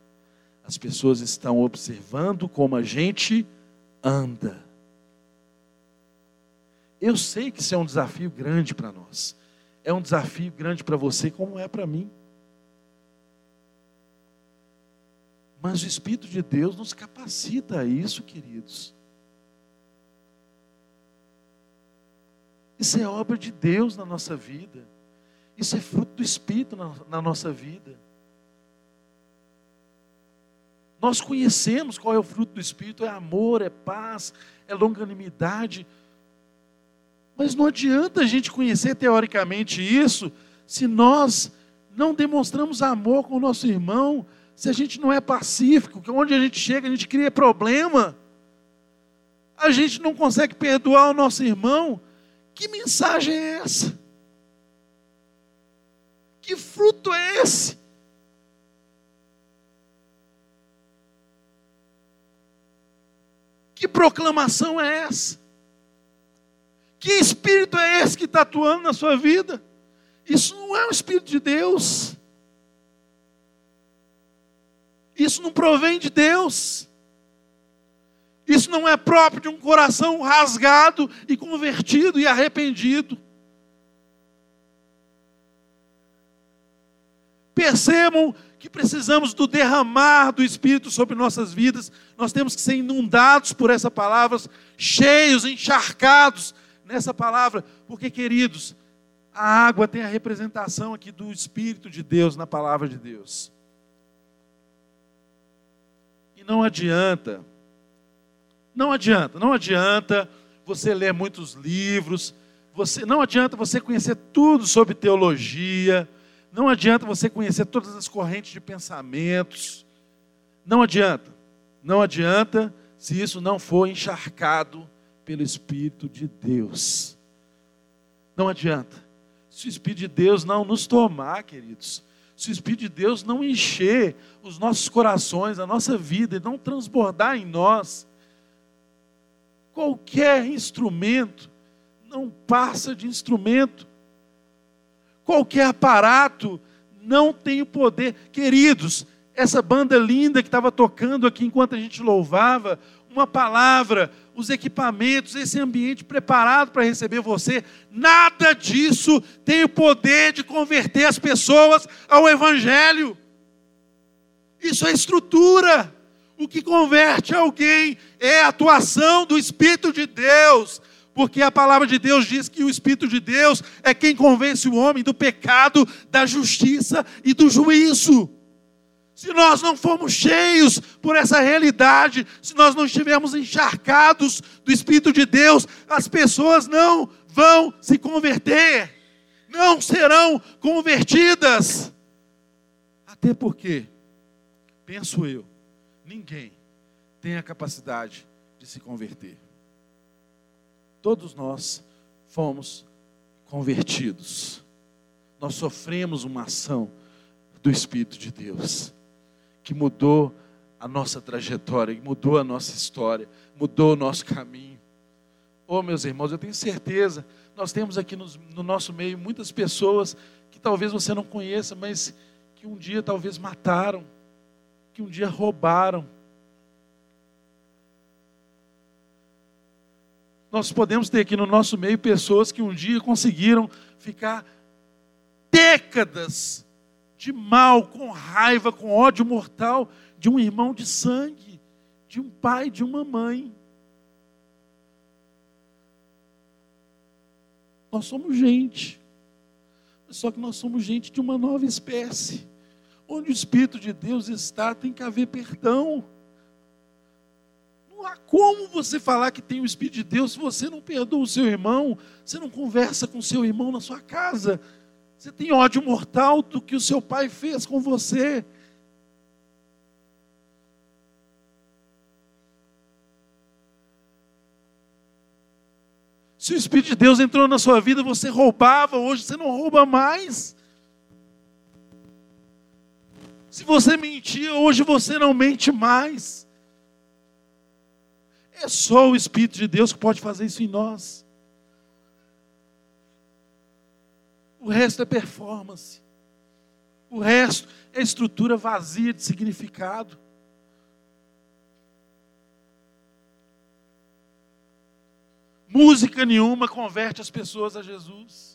as pessoas estão observando como a gente anda. Eu sei que isso é um desafio grande para nós, é um desafio grande para você, como é para mim. Mas o Espírito de Deus nos capacita a isso, queridos. Isso é obra de Deus na nossa vida. Isso é fruto do Espírito na, na nossa vida. Nós conhecemos qual é o fruto do Espírito: é amor, é paz, é longanimidade. Mas não adianta a gente conhecer teoricamente isso se nós não demonstramos amor com o nosso irmão, se a gente não é pacífico, que onde a gente chega a gente cria problema. A gente não consegue perdoar o nosso irmão, que mensagem é essa? Que fruto é esse? Que proclamação é essa? Que espírito é esse que está atuando na sua vida? Isso não é um espírito de Deus. Isso não provém de Deus. Isso não é próprio de um coração rasgado e convertido e arrependido. Percebam que precisamos do derramar do Espírito sobre nossas vidas. Nós temos que ser inundados por essa palavra, cheios, encharcados nessa palavra, porque, queridos, a água tem a representação aqui do Espírito de Deus na palavra de Deus. E não adianta não adianta, não adianta você ler muitos livros, você, não adianta você conhecer tudo sobre teologia, não adianta você conhecer todas as correntes de pensamentos, não adianta, não adianta se isso não for encharcado pelo Espírito de Deus. Não adianta. Se o Espírito de Deus não nos tomar, queridos, se o Espírito de Deus não encher os nossos corações, a nossa vida, e não transbordar em nós, Qualquer instrumento não passa de instrumento. Qualquer aparato não tem o poder. Queridos, essa banda linda que estava tocando aqui enquanto a gente louvava, uma palavra, os equipamentos, esse ambiente preparado para receber você, nada disso tem o poder de converter as pessoas ao Evangelho. Isso é estrutura. O que converte alguém é a atuação do Espírito de Deus, porque a palavra de Deus diz que o Espírito de Deus é quem convence o homem do pecado, da justiça e do juízo. Se nós não formos cheios por essa realidade, se nós não estivermos encharcados do Espírito de Deus, as pessoas não vão se converter, não serão convertidas. Até porque, penso eu, ninguém tem a capacidade de se converter. todos nós fomos convertidos. Nós sofremos uma ação do Espírito de Deus que mudou a nossa trajetória, que mudou a nossa história, mudou o nosso caminho. Oh, meus irmãos, eu tenho certeza, nós temos aqui no, no nosso meio muitas pessoas que talvez você não conheça, mas que um dia talvez mataram, que um dia roubaram. Nós podemos ter aqui no nosso meio pessoas que um dia conseguiram ficar décadas de mal, com raiva, com ódio mortal de um irmão de sangue, de um pai, de uma mãe. Nós somos gente, só que nós somos gente de uma nova espécie. Onde o Espírito de Deus está, tem que haver perdão. Não há como você falar que tem o Espírito de Deus se você não perdoa o seu irmão, você não conversa com o seu irmão na sua casa, você tem ódio mortal do que o seu pai fez com você. Se o Espírito de Deus entrou na sua vida, você roubava, hoje você não rouba mais. Se você mentia, hoje você não mente mais. É só o Espírito de Deus que pode fazer isso em nós. O resto é performance. O resto é estrutura vazia de significado. Música nenhuma converte as pessoas a Jesus.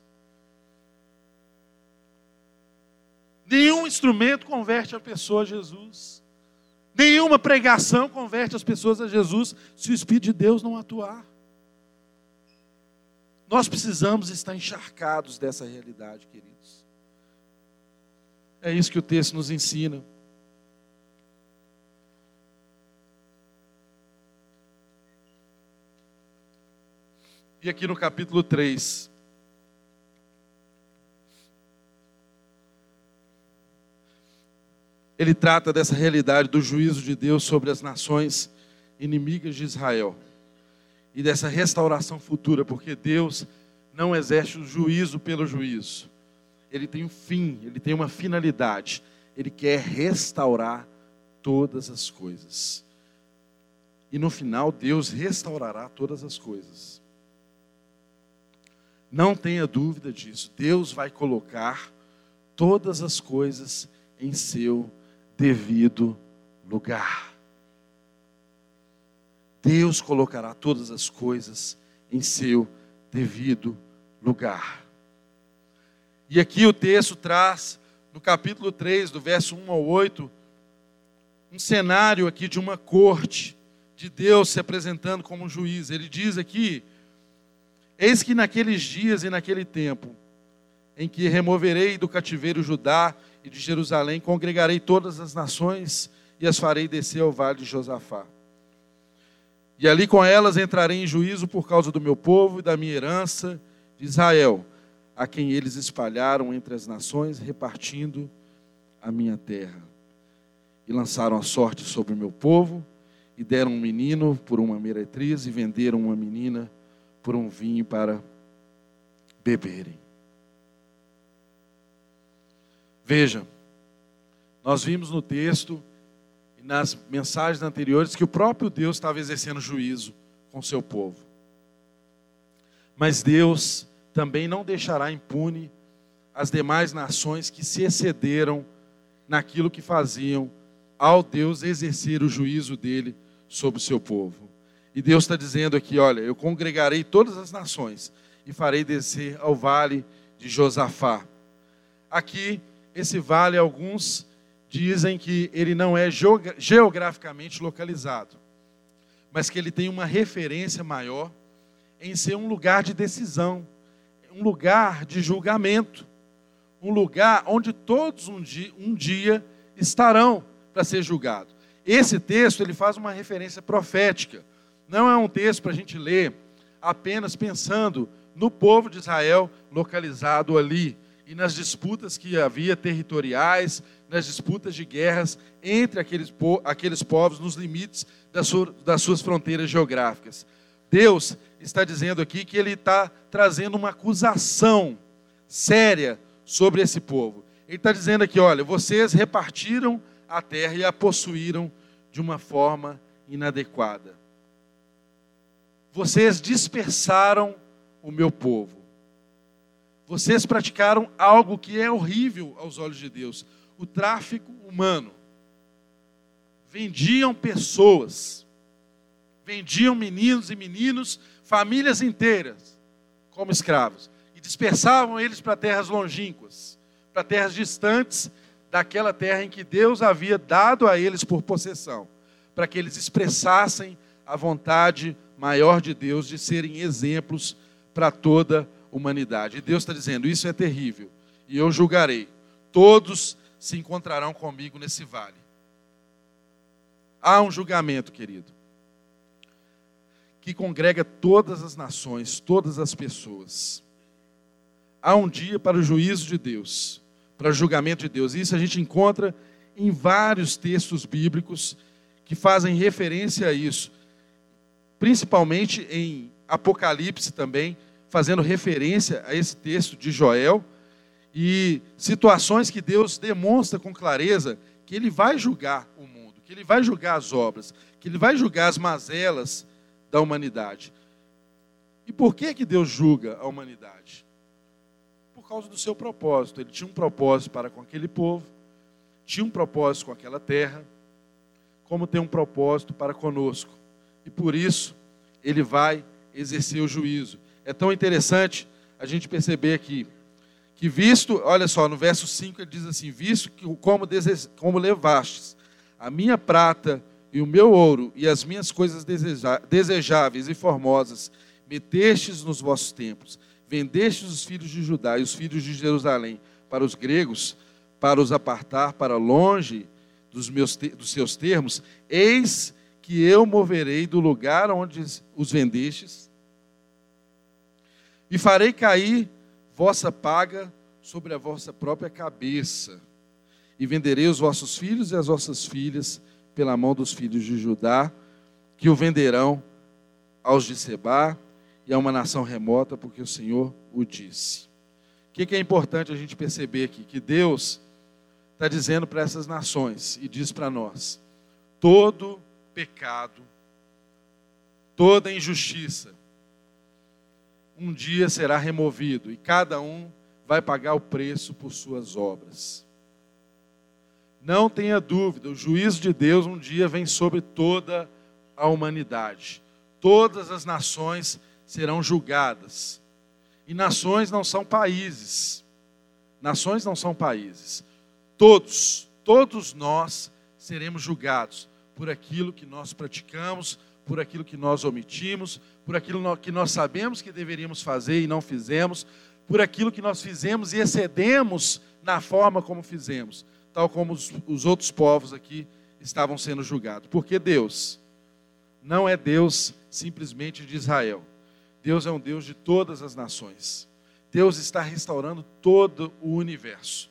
Nenhum instrumento converte a pessoa a Jesus. Nenhuma pregação converte as pessoas a Jesus se o Espírito de Deus não atuar. Nós precisamos estar encharcados dessa realidade, queridos. É isso que o texto nos ensina. E aqui no capítulo 3, ele trata dessa realidade do juízo de Deus sobre as nações inimigas de Israel e dessa restauração futura, porque Deus não exerce o juízo pelo juízo. Ele tem um fim, ele tem uma finalidade. Ele quer restaurar todas as coisas. E no final, Deus restaurará todas as coisas. Não tenha dúvida disso. Deus vai colocar todas as coisas em seu devido lugar. Deus colocará todas as coisas em seu devido lugar. E aqui o texto traz, no capítulo 3, do verso 1 ao 8, um cenário aqui de uma corte, de Deus se apresentando como um juiz. Ele diz aqui: Eis que naqueles dias e naquele tempo, em que removerei do cativeiro Judá e de Jerusalém, congregarei todas as nações e as farei descer ao vale de Josafá. E ali com elas entrarei em juízo por causa do meu povo e da minha herança de Israel, a quem eles espalharam entre as nações, repartindo a minha terra. E lançaram a sorte sobre o meu povo, e deram um menino por uma meretriz, e venderam uma menina por um vinho para beberem. Veja, nós vimos no texto nas mensagens anteriores que o próprio Deus estava exercendo juízo com seu povo. Mas Deus também não deixará impune as demais nações que se excederam naquilo que faziam ao Deus exercer o juízo dele sobre o seu povo. E Deus está dizendo aqui: olha, eu congregarei todas as nações e farei descer ao vale de Josafá. Aqui, esse vale, alguns dizem que ele não é geograficamente localizado, mas que ele tem uma referência maior em ser um lugar de decisão, um lugar de julgamento, um lugar onde todos um dia, um dia estarão para ser julgados. Esse texto ele faz uma referência profética. Não é um texto para a gente ler apenas pensando no povo de Israel localizado ali e nas disputas que havia territoriais, nas disputas de guerras entre aqueles, aqueles povos nos limites das, das suas fronteiras geográficas. Deus está dizendo aqui que ele está trazendo uma acusação séria sobre esse povo. Ele está dizendo aqui: olha, vocês repartiram a terra e a possuíram de uma forma inadequada. Vocês dispersaram o meu povo. Vocês praticaram algo que é horrível aos olhos de Deus: o tráfico humano. Vendiam pessoas, vendiam meninos e meninos, famílias inteiras, como escravos, e dispersavam eles para terras longínquas, para terras distantes daquela terra em que Deus havia dado a eles por possessão, para que eles expressassem a vontade maior de Deus de serem exemplos para toda a humanidade. E Deus está dizendo: Isso é terrível, e eu julgarei. Todos se encontrarão comigo nesse vale. Há um julgamento, querido, que congrega todas as nações, todas as pessoas. Há um dia para o juízo de Deus, para o julgamento de Deus. Isso a gente encontra em vários textos bíblicos que fazem referência a isso, principalmente em Apocalipse também, fazendo referência a esse texto de Joel, e situações que Deus demonstra com clareza que Ele vai julgar o mundo, que Ele vai julgar as obras, que Ele vai julgar as mazelas da humanidade. E por que, que Deus julga a humanidade? Por causa do seu propósito. Ele tinha um propósito para com aquele povo, tinha um propósito com aquela terra, como tem um propósito para conosco. E por isso, Ele vai exercer o juízo. É tão interessante a gente perceber aqui que visto, olha só, no verso 5 ele diz assim: visto que como, como levastes a minha prata e o meu ouro e as minhas coisas desejáveis e formosas, metestes nos vossos templos, vendestes os filhos de Judá e os filhos de Jerusalém para os gregos, para os apartar para longe dos, meus, dos seus termos, eis que eu moverei do lugar onde os vendestes e farei cair vossa paga sobre a vossa própria cabeça, e venderei os vossos filhos e as vossas filhas pela mão dos filhos de Judá, que o venderão aos de Sebá e a uma nação remota, porque o Senhor o disse. O que é importante a gente perceber aqui? Que Deus está dizendo para essas nações e diz para nós: todo pecado, toda injustiça, um dia será removido e cada um vai pagar o preço por suas obras. Não tenha dúvida, o juízo de Deus um dia vem sobre toda a humanidade. Todas as nações serão julgadas. E nações não são países. Nações não são países. Todos, todos nós seremos julgados por aquilo que nós praticamos, por aquilo que nós omitimos, por aquilo que nós sabemos que deveríamos fazer e não fizemos, por aquilo que nós fizemos e excedemos na forma como fizemos, tal como os, os outros povos aqui estavam sendo julgados. Porque Deus não é Deus simplesmente de Israel. Deus é um Deus de todas as nações. Deus está restaurando todo o universo.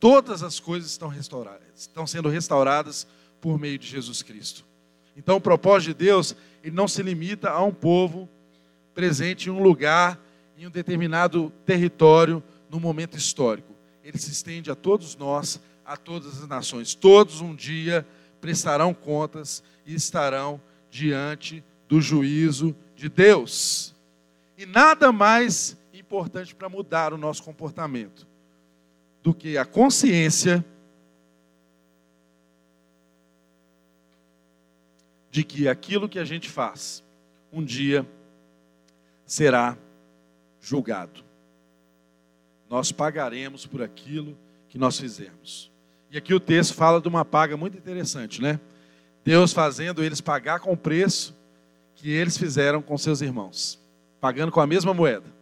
Todas as coisas estão, restauradas, estão sendo restauradas por meio de Jesus Cristo. Então, o propósito de Deus, ele não se limita a um povo presente em um lugar, em um determinado território, no momento histórico. Ele se estende a todos nós, a todas as nações. Todos um dia prestarão contas e estarão diante do juízo de Deus. E nada mais importante para mudar o nosso comportamento do que a consciência de que aquilo que a gente faz um dia será julgado. Nós pagaremos por aquilo que nós fizemos. E aqui o texto fala de uma paga muito interessante, né? Deus fazendo eles pagar com o preço que eles fizeram com seus irmãos, pagando com a mesma moeda,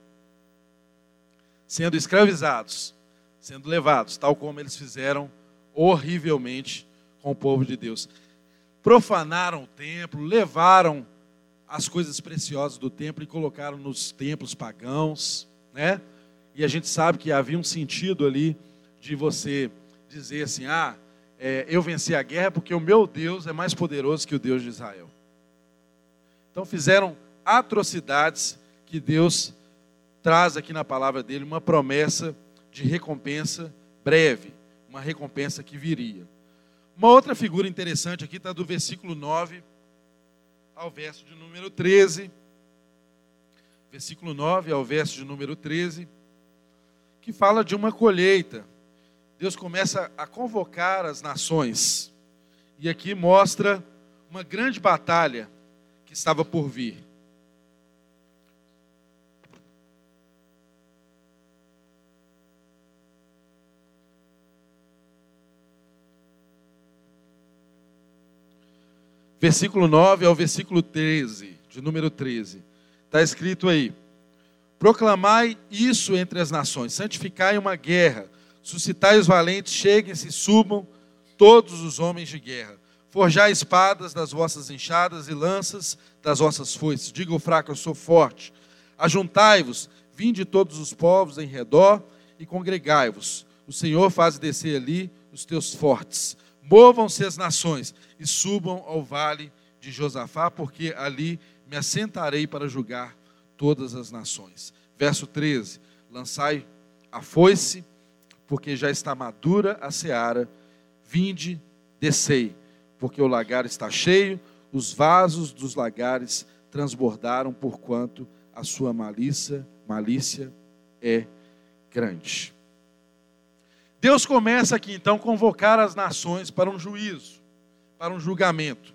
sendo escravizados, sendo levados, tal como eles fizeram horrivelmente com o povo de Deus profanaram o templo, levaram as coisas preciosas do templo e colocaram nos templos pagãos, né? E a gente sabe que havia um sentido ali de você dizer assim: ah, é, eu venci a guerra porque o meu Deus é mais poderoso que o Deus de Israel. Então fizeram atrocidades que Deus traz aqui na palavra dele, uma promessa de recompensa breve, uma recompensa que viria. Uma outra figura interessante aqui está do versículo 9 ao verso de número 13. Versículo 9 ao verso de número 13, que fala de uma colheita. Deus começa a convocar as nações. E aqui mostra uma grande batalha que estava por vir. Versículo 9 ao versículo 13, de número 13. Está escrito aí: Proclamai isso entre as nações, santificai uma guerra, suscitai os valentes, cheguem-se, subam todos os homens de guerra. Forjai espadas das vossas enxadas e lanças das vossas foices. Diga o fraco, eu sou forte. Ajuntai-vos, vinde todos os povos em redor e congregai-vos. O Senhor faz descer ali os teus fortes. Movam-se as nações e subam ao vale de Josafá, porque ali me assentarei para julgar todas as nações. Verso 13: Lançai a foice, porque já está madura a seara, vinde, descei, porque o lagar está cheio, os vasos dos lagares transbordaram, porquanto a sua malícia, malícia é grande. Deus começa aqui então a convocar as nações para um juízo, para um julgamento.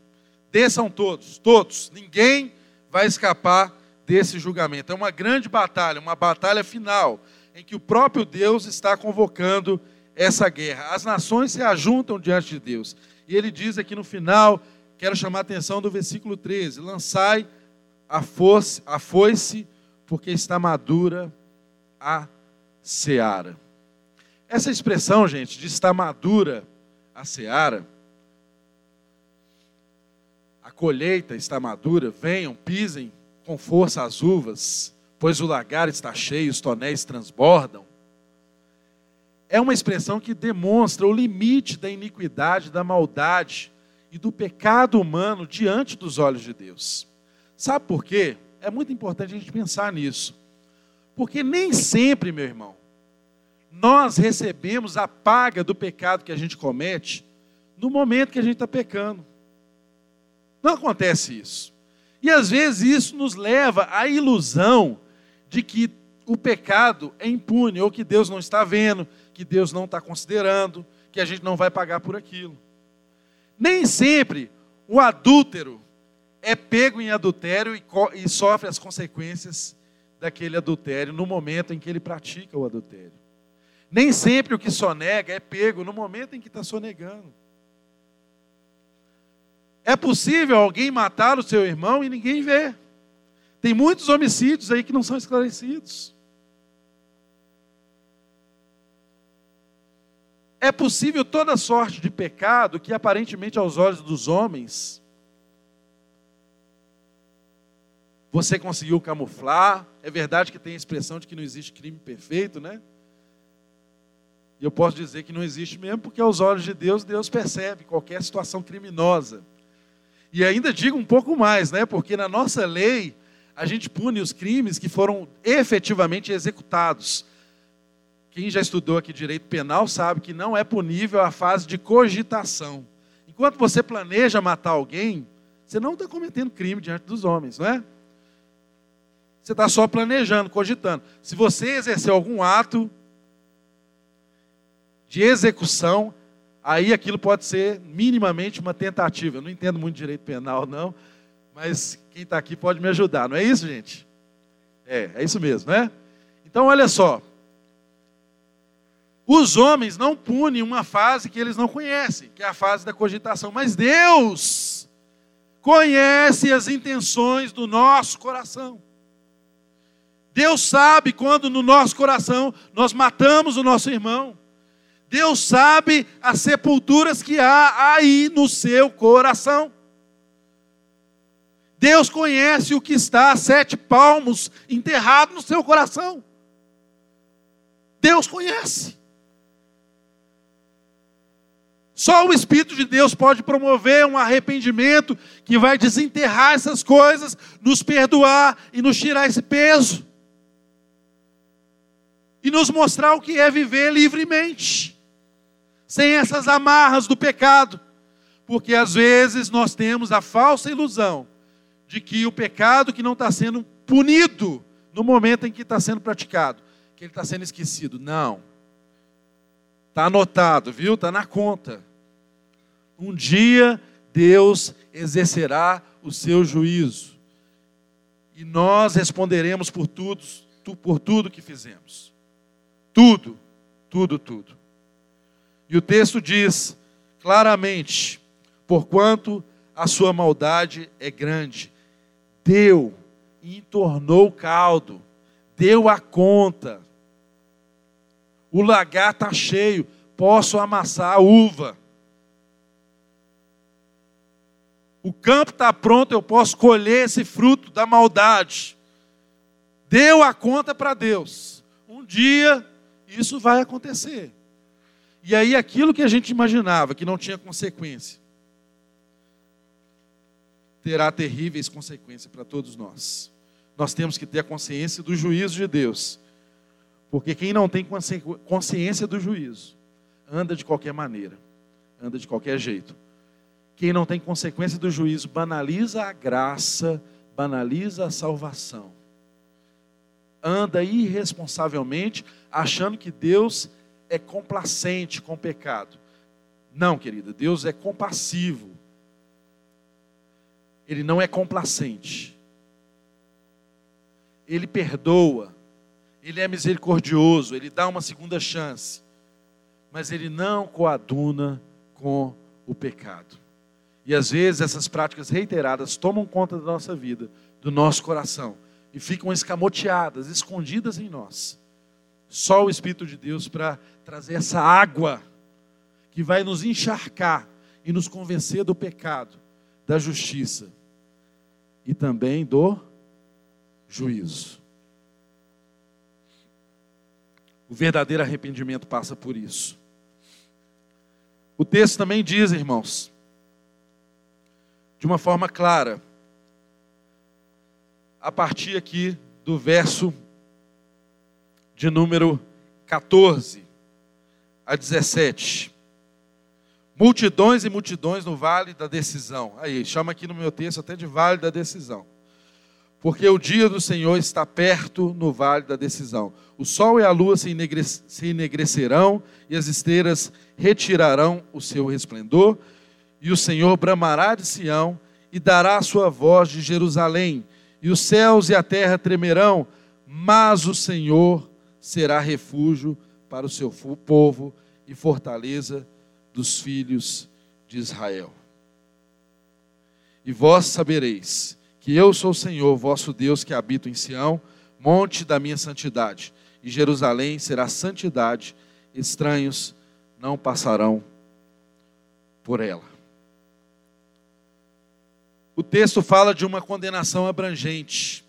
Desçam todos, todos, ninguém vai escapar desse julgamento. É uma grande batalha, uma batalha final, em que o próprio Deus está convocando essa guerra. As nações se ajuntam diante de Deus. E ele diz aqui no final, quero chamar a atenção do versículo 13: lançai a foice, a foice porque está madura a seara. Essa expressão, gente, de estar madura a seara, a colheita está madura, venham, pisem com força as uvas, pois o lagar está cheio, os tonéis transbordam. É uma expressão que demonstra o limite da iniquidade, da maldade e do pecado humano diante dos olhos de Deus. Sabe por quê? É muito importante a gente pensar nisso. Porque nem sempre, meu irmão, nós recebemos a paga do pecado que a gente comete no momento que a gente está pecando. Não acontece isso. E às vezes isso nos leva à ilusão de que o pecado é impune, ou que Deus não está vendo, que Deus não está considerando, que a gente não vai pagar por aquilo. Nem sempre o adúltero é pego em adultério e, e sofre as consequências daquele adultério no momento em que ele pratica o adultério. Nem sempre o que sonega é pego no momento em que está sonegando. É possível alguém matar o seu irmão e ninguém vê. Tem muitos homicídios aí que não são esclarecidos. É possível toda sorte de pecado que aparentemente aos olhos dos homens você conseguiu camuflar. É verdade que tem a expressão de que não existe crime perfeito, né? E eu posso dizer que não existe mesmo, porque aos olhos de Deus, Deus percebe qualquer situação criminosa. E ainda digo um pouco mais, né? Porque na nossa lei, a gente pune os crimes que foram efetivamente executados. Quem já estudou aqui direito penal sabe que não é punível a fase de cogitação. Enquanto você planeja matar alguém, você não está cometendo crime diante dos homens, não é? Você está só planejando, cogitando. Se você exercer algum ato de execução, aí aquilo pode ser minimamente uma tentativa. Eu não entendo muito direito penal, não, mas quem está aqui pode me ajudar, não é isso, gente? É, é isso mesmo, né? Então, olha só. Os homens não punem uma fase que eles não conhecem, que é a fase da cogitação, mas Deus conhece as intenções do nosso coração. Deus sabe quando no nosso coração nós matamos o nosso irmão. Deus sabe as sepulturas que há aí no seu coração. Deus conhece o que está a sete palmos enterrado no seu coração. Deus conhece. Só o Espírito de Deus pode promover um arrependimento que vai desenterrar essas coisas, nos perdoar e nos tirar esse peso. E nos mostrar o que é viver livremente, sem essas amarras do pecado. Porque às vezes nós temos a falsa ilusão de que o pecado que não está sendo punido no momento em que está sendo praticado, que ele está sendo esquecido. Não. Está anotado, viu? Está na conta. Um dia Deus exercerá o seu juízo. E nós responderemos por tudo, por tudo que fizemos. Tudo, tudo, tudo. E o texto diz claramente: porquanto a sua maldade é grande, deu e entornou o caldo, deu a conta o lagar está cheio, posso amassar a uva. O campo está pronto, eu posso colher esse fruto da maldade. Deu a conta para Deus. Um dia isso vai acontecer. E aí aquilo que a gente imaginava que não tinha consequência, terá terríveis consequências para todos nós. Nós temos que ter a consciência do juízo de Deus porque quem não tem consciência do juízo, anda de qualquer maneira, anda de qualquer jeito. Quem não tem consequência do juízo, banaliza a graça, banaliza a salvação. Anda irresponsavelmente, achando que Deus é complacente com o pecado. Não, querida, Deus é compassivo. Ele não é complacente. Ele perdoa, ele é misericordioso, ele dá uma segunda chance, mas ele não coaduna com o pecado. E às vezes essas práticas reiteradas tomam conta da nossa vida, do nosso coração, e ficam escamoteadas, escondidas em nós. Só o Espírito de Deus para trazer essa água que vai nos encharcar e nos convencer do pecado, da justiça e também do juízo. O verdadeiro arrependimento passa por isso. O texto também diz, irmãos, de uma forma clara, a partir aqui do verso de número 14 a 17. Multidões e multidões no vale da decisão. Aí, chama aqui no meu texto até de vale da decisão porque o dia do Senhor está perto no vale da decisão. O sol e a lua se, enegrecerão, e as esteiras retirarão o seu resplendor, e o Senhor bramará de Sião e dará a sua voz de Jerusalém, e os céus e a terra tremerão, mas o Senhor será refúgio para o seu povo e fortaleza dos filhos de Israel. E vós sabereis que eu sou o Senhor, vosso Deus, que habito em Sião, monte da minha santidade, e Jerusalém será santidade, estranhos não passarão por ela. O texto fala de uma condenação abrangente,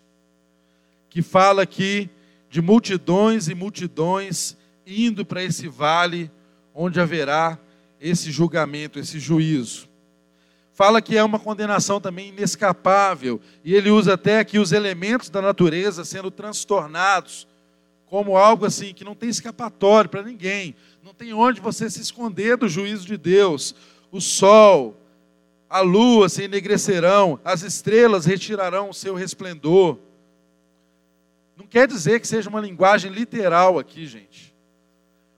que fala aqui de multidões e multidões indo para esse vale onde haverá esse julgamento, esse juízo fala que é uma condenação também inescapável, e ele usa até aqui os elementos da natureza sendo transtornados, como algo assim que não tem escapatório para ninguém, não tem onde você se esconder do juízo de Deus. O sol, a lua se enegrecerão, as estrelas retirarão o seu resplendor. Não quer dizer que seja uma linguagem literal aqui, gente.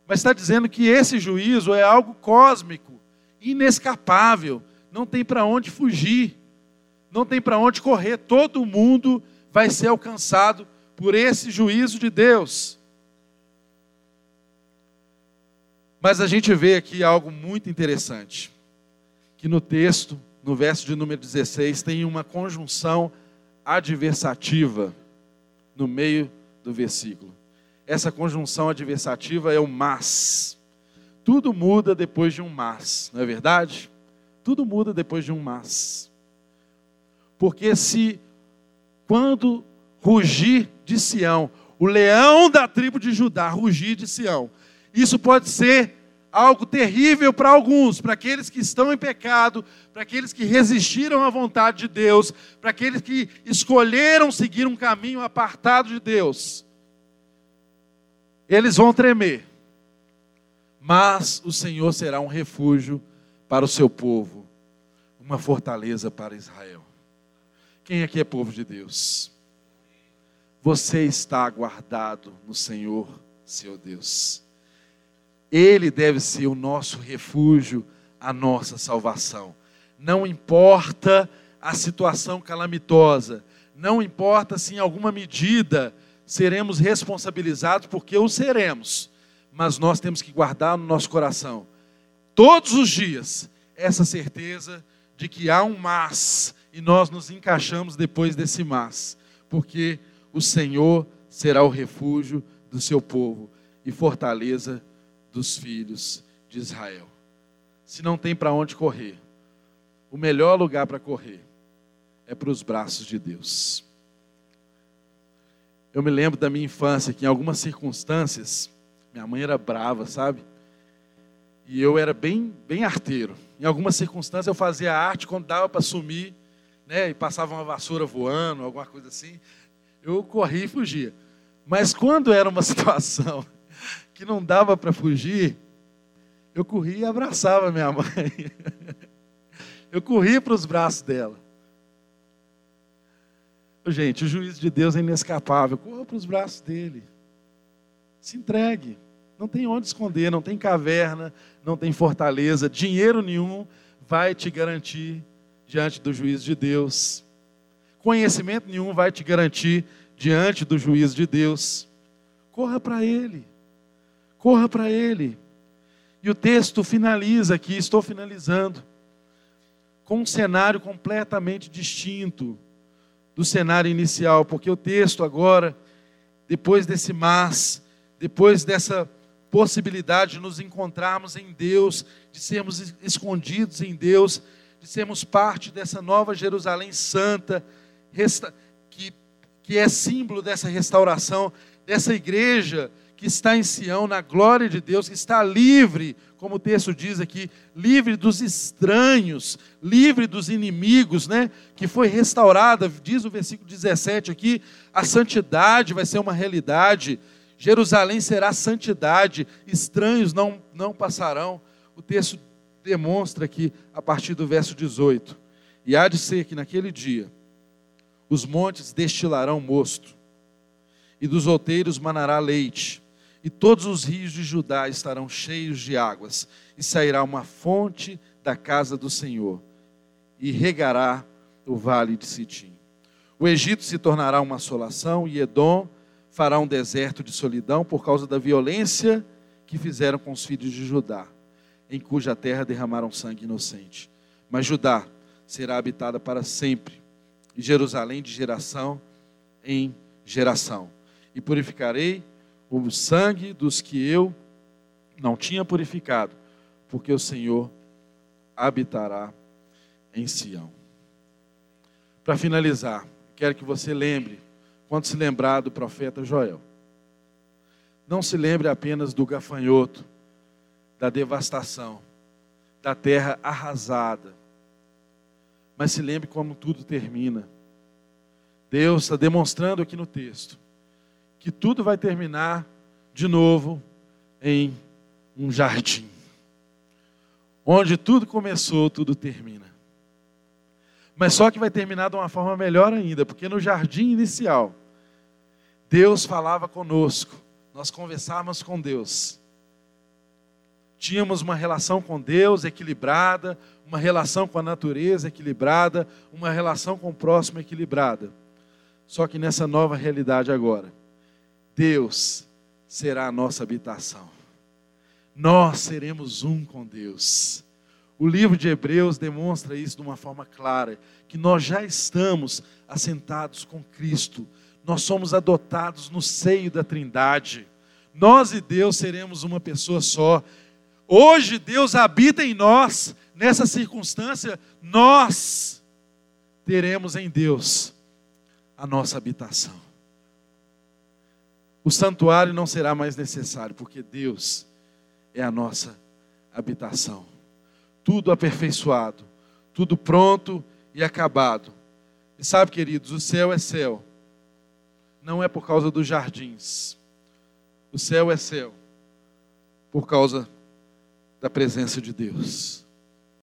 Mas está dizendo que esse juízo é algo cósmico, inescapável, não tem para onde fugir, não tem para onde correr, todo mundo vai ser alcançado por esse juízo de Deus. Mas a gente vê aqui algo muito interessante, que no texto, no verso de número 16, tem uma conjunção adversativa no meio do versículo. Essa conjunção adversativa é o mas. Tudo muda depois de um mas, não é verdade? Tudo muda depois de um mas. Porque se quando rugir de Sião, o leão da tribo de Judá rugir de Sião, isso pode ser algo terrível para alguns, para aqueles que estão em pecado, para aqueles que resistiram à vontade de Deus, para aqueles que escolheram seguir um caminho apartado de Deus. Eles vão tremer, mas o Senhor será um refúgio para o seu povo, uma fortaleza para Israel. Quem aqui é povo de Deus? Você está guardado no Senhor, seu Deus. Ele deve ser o nosso refúgio, a nossa salvação. Não importa a situação calamitosa, não importa se em alguma medida seremos responsabilizados, porque o seremos, mas nós temos que guardar no nosso coração, todos os dias, essa certeza de que há um mas e nós nos encaixamos depois desse mas, porque o Senhor será o refúgio do seu povo e fortaleza dos filhos de Israel. Se não tem para onde correr, o melhor lugar para correr é para os braços de Deus. Eu me lembro da minha infância que em algumas circunstâncias, minha mãe era brava, sabe? E eu era bem, bem arteiro. Em algumas circunstâncias eu fazia arte quando dava para sumir, né? E passava uma vassoura voando, alguma coisa assim. Eu corria e fugia. Mas quando era uma [LAUGHS] situação que não dava para fugir, eu corria e abraçava minha [LAUGHS] mãe. Eu corria para os braços dela. Gente, o juízo de Deus é inescapável. Corra para os braços dele. Se entregue. Não tem onde esconder, não tem caverna, não tem fortaleza, dinheiro nenhum vai te garantir diante do juízo de Deus. Conhecimento nenhum vai te garantir diante do juízo de Deus. Corra para ele. Corra para Ele. E o texto finaliza aqui, estou finalizando, com um cenário completamente distinto do cenário inicial, porque o texto agora, depois desse mas, depois dessa possibilidade de nos encontrarmos em Deus, de sermos escondidos em Deus, de sermos parte dessa nova Jerusalém santa, que, que é símbolo dessa restauração, dessa igreja que está em Sião, na glória de Deus, que está livre, como o texto diz aqui, livre dos estranhos, livre dos inimigos, né? Que foi restaurada, diz o versículo 17 aqui, a santidade vai ser uma realidade. Jerusalém será santidade, estranhos não, não passarão. O texto demonstra aqui, a partir do verso 18: E há de ser que naquele dia os montes destilarão mosto, e dos outeiros manará leite, e todos os rios de Judá estarão cheios de águas, e sairá uma fonte da casa do Senhor, e regará o vale de Sitim. O Egito se tornará uma assolação, e Edom fará um deserto de solidão por causa da violência que fizeram com os filhos de Judá, em cuja terra derramaram sangue inocente. Mas Judá será habitada para sempre, e Jerusalém de geração em geração. E purificarei o sangue dos que eu não tinha purificado, porque o Senhor habitará em Sião. Para finalizar, quero que você lembre, quando se lembrar do profeta Joel, não se lembre apenas do gafanhoto, da devastação, da terra arrasada, mas se lembre como tudo termina. Deus está demonstrando aqui no texto que tudo vai terminar de novo em um jardim. Onde tudo começou, tudo termina. Mas só que vai terminar de uma forma melhor ainda, porque no jardim inicial, Deus falava conosco, nós conversávamos com Deus. Tínhamos uma relação com Deus equilibrada, uma relação com a natureza equilibrada, uma relação com o próximo equilibrada. Só que nessa nova realidade agora, Deus será a nossa habitação. Nós seremos um com Deus. O livro de Hebreus demonstra isso de uma forma clara, que nós já estamos assentados com Cristo. Nós somos adotados no seio da Trindade. Nós e Deus seremos uma pessoa só. Hoje Deus habita em nós. Nessa circunstância, nós teremos em Deus a nossa habitação o santuário não será mais necessário, porque Deus é a nossa habitação. Tudo aperfeiçoado, tudo pronto e acabado. E sabe, queridos, o céu é céu. Não é por causa dos jardins. O céu é céu por causa da presença de Deus.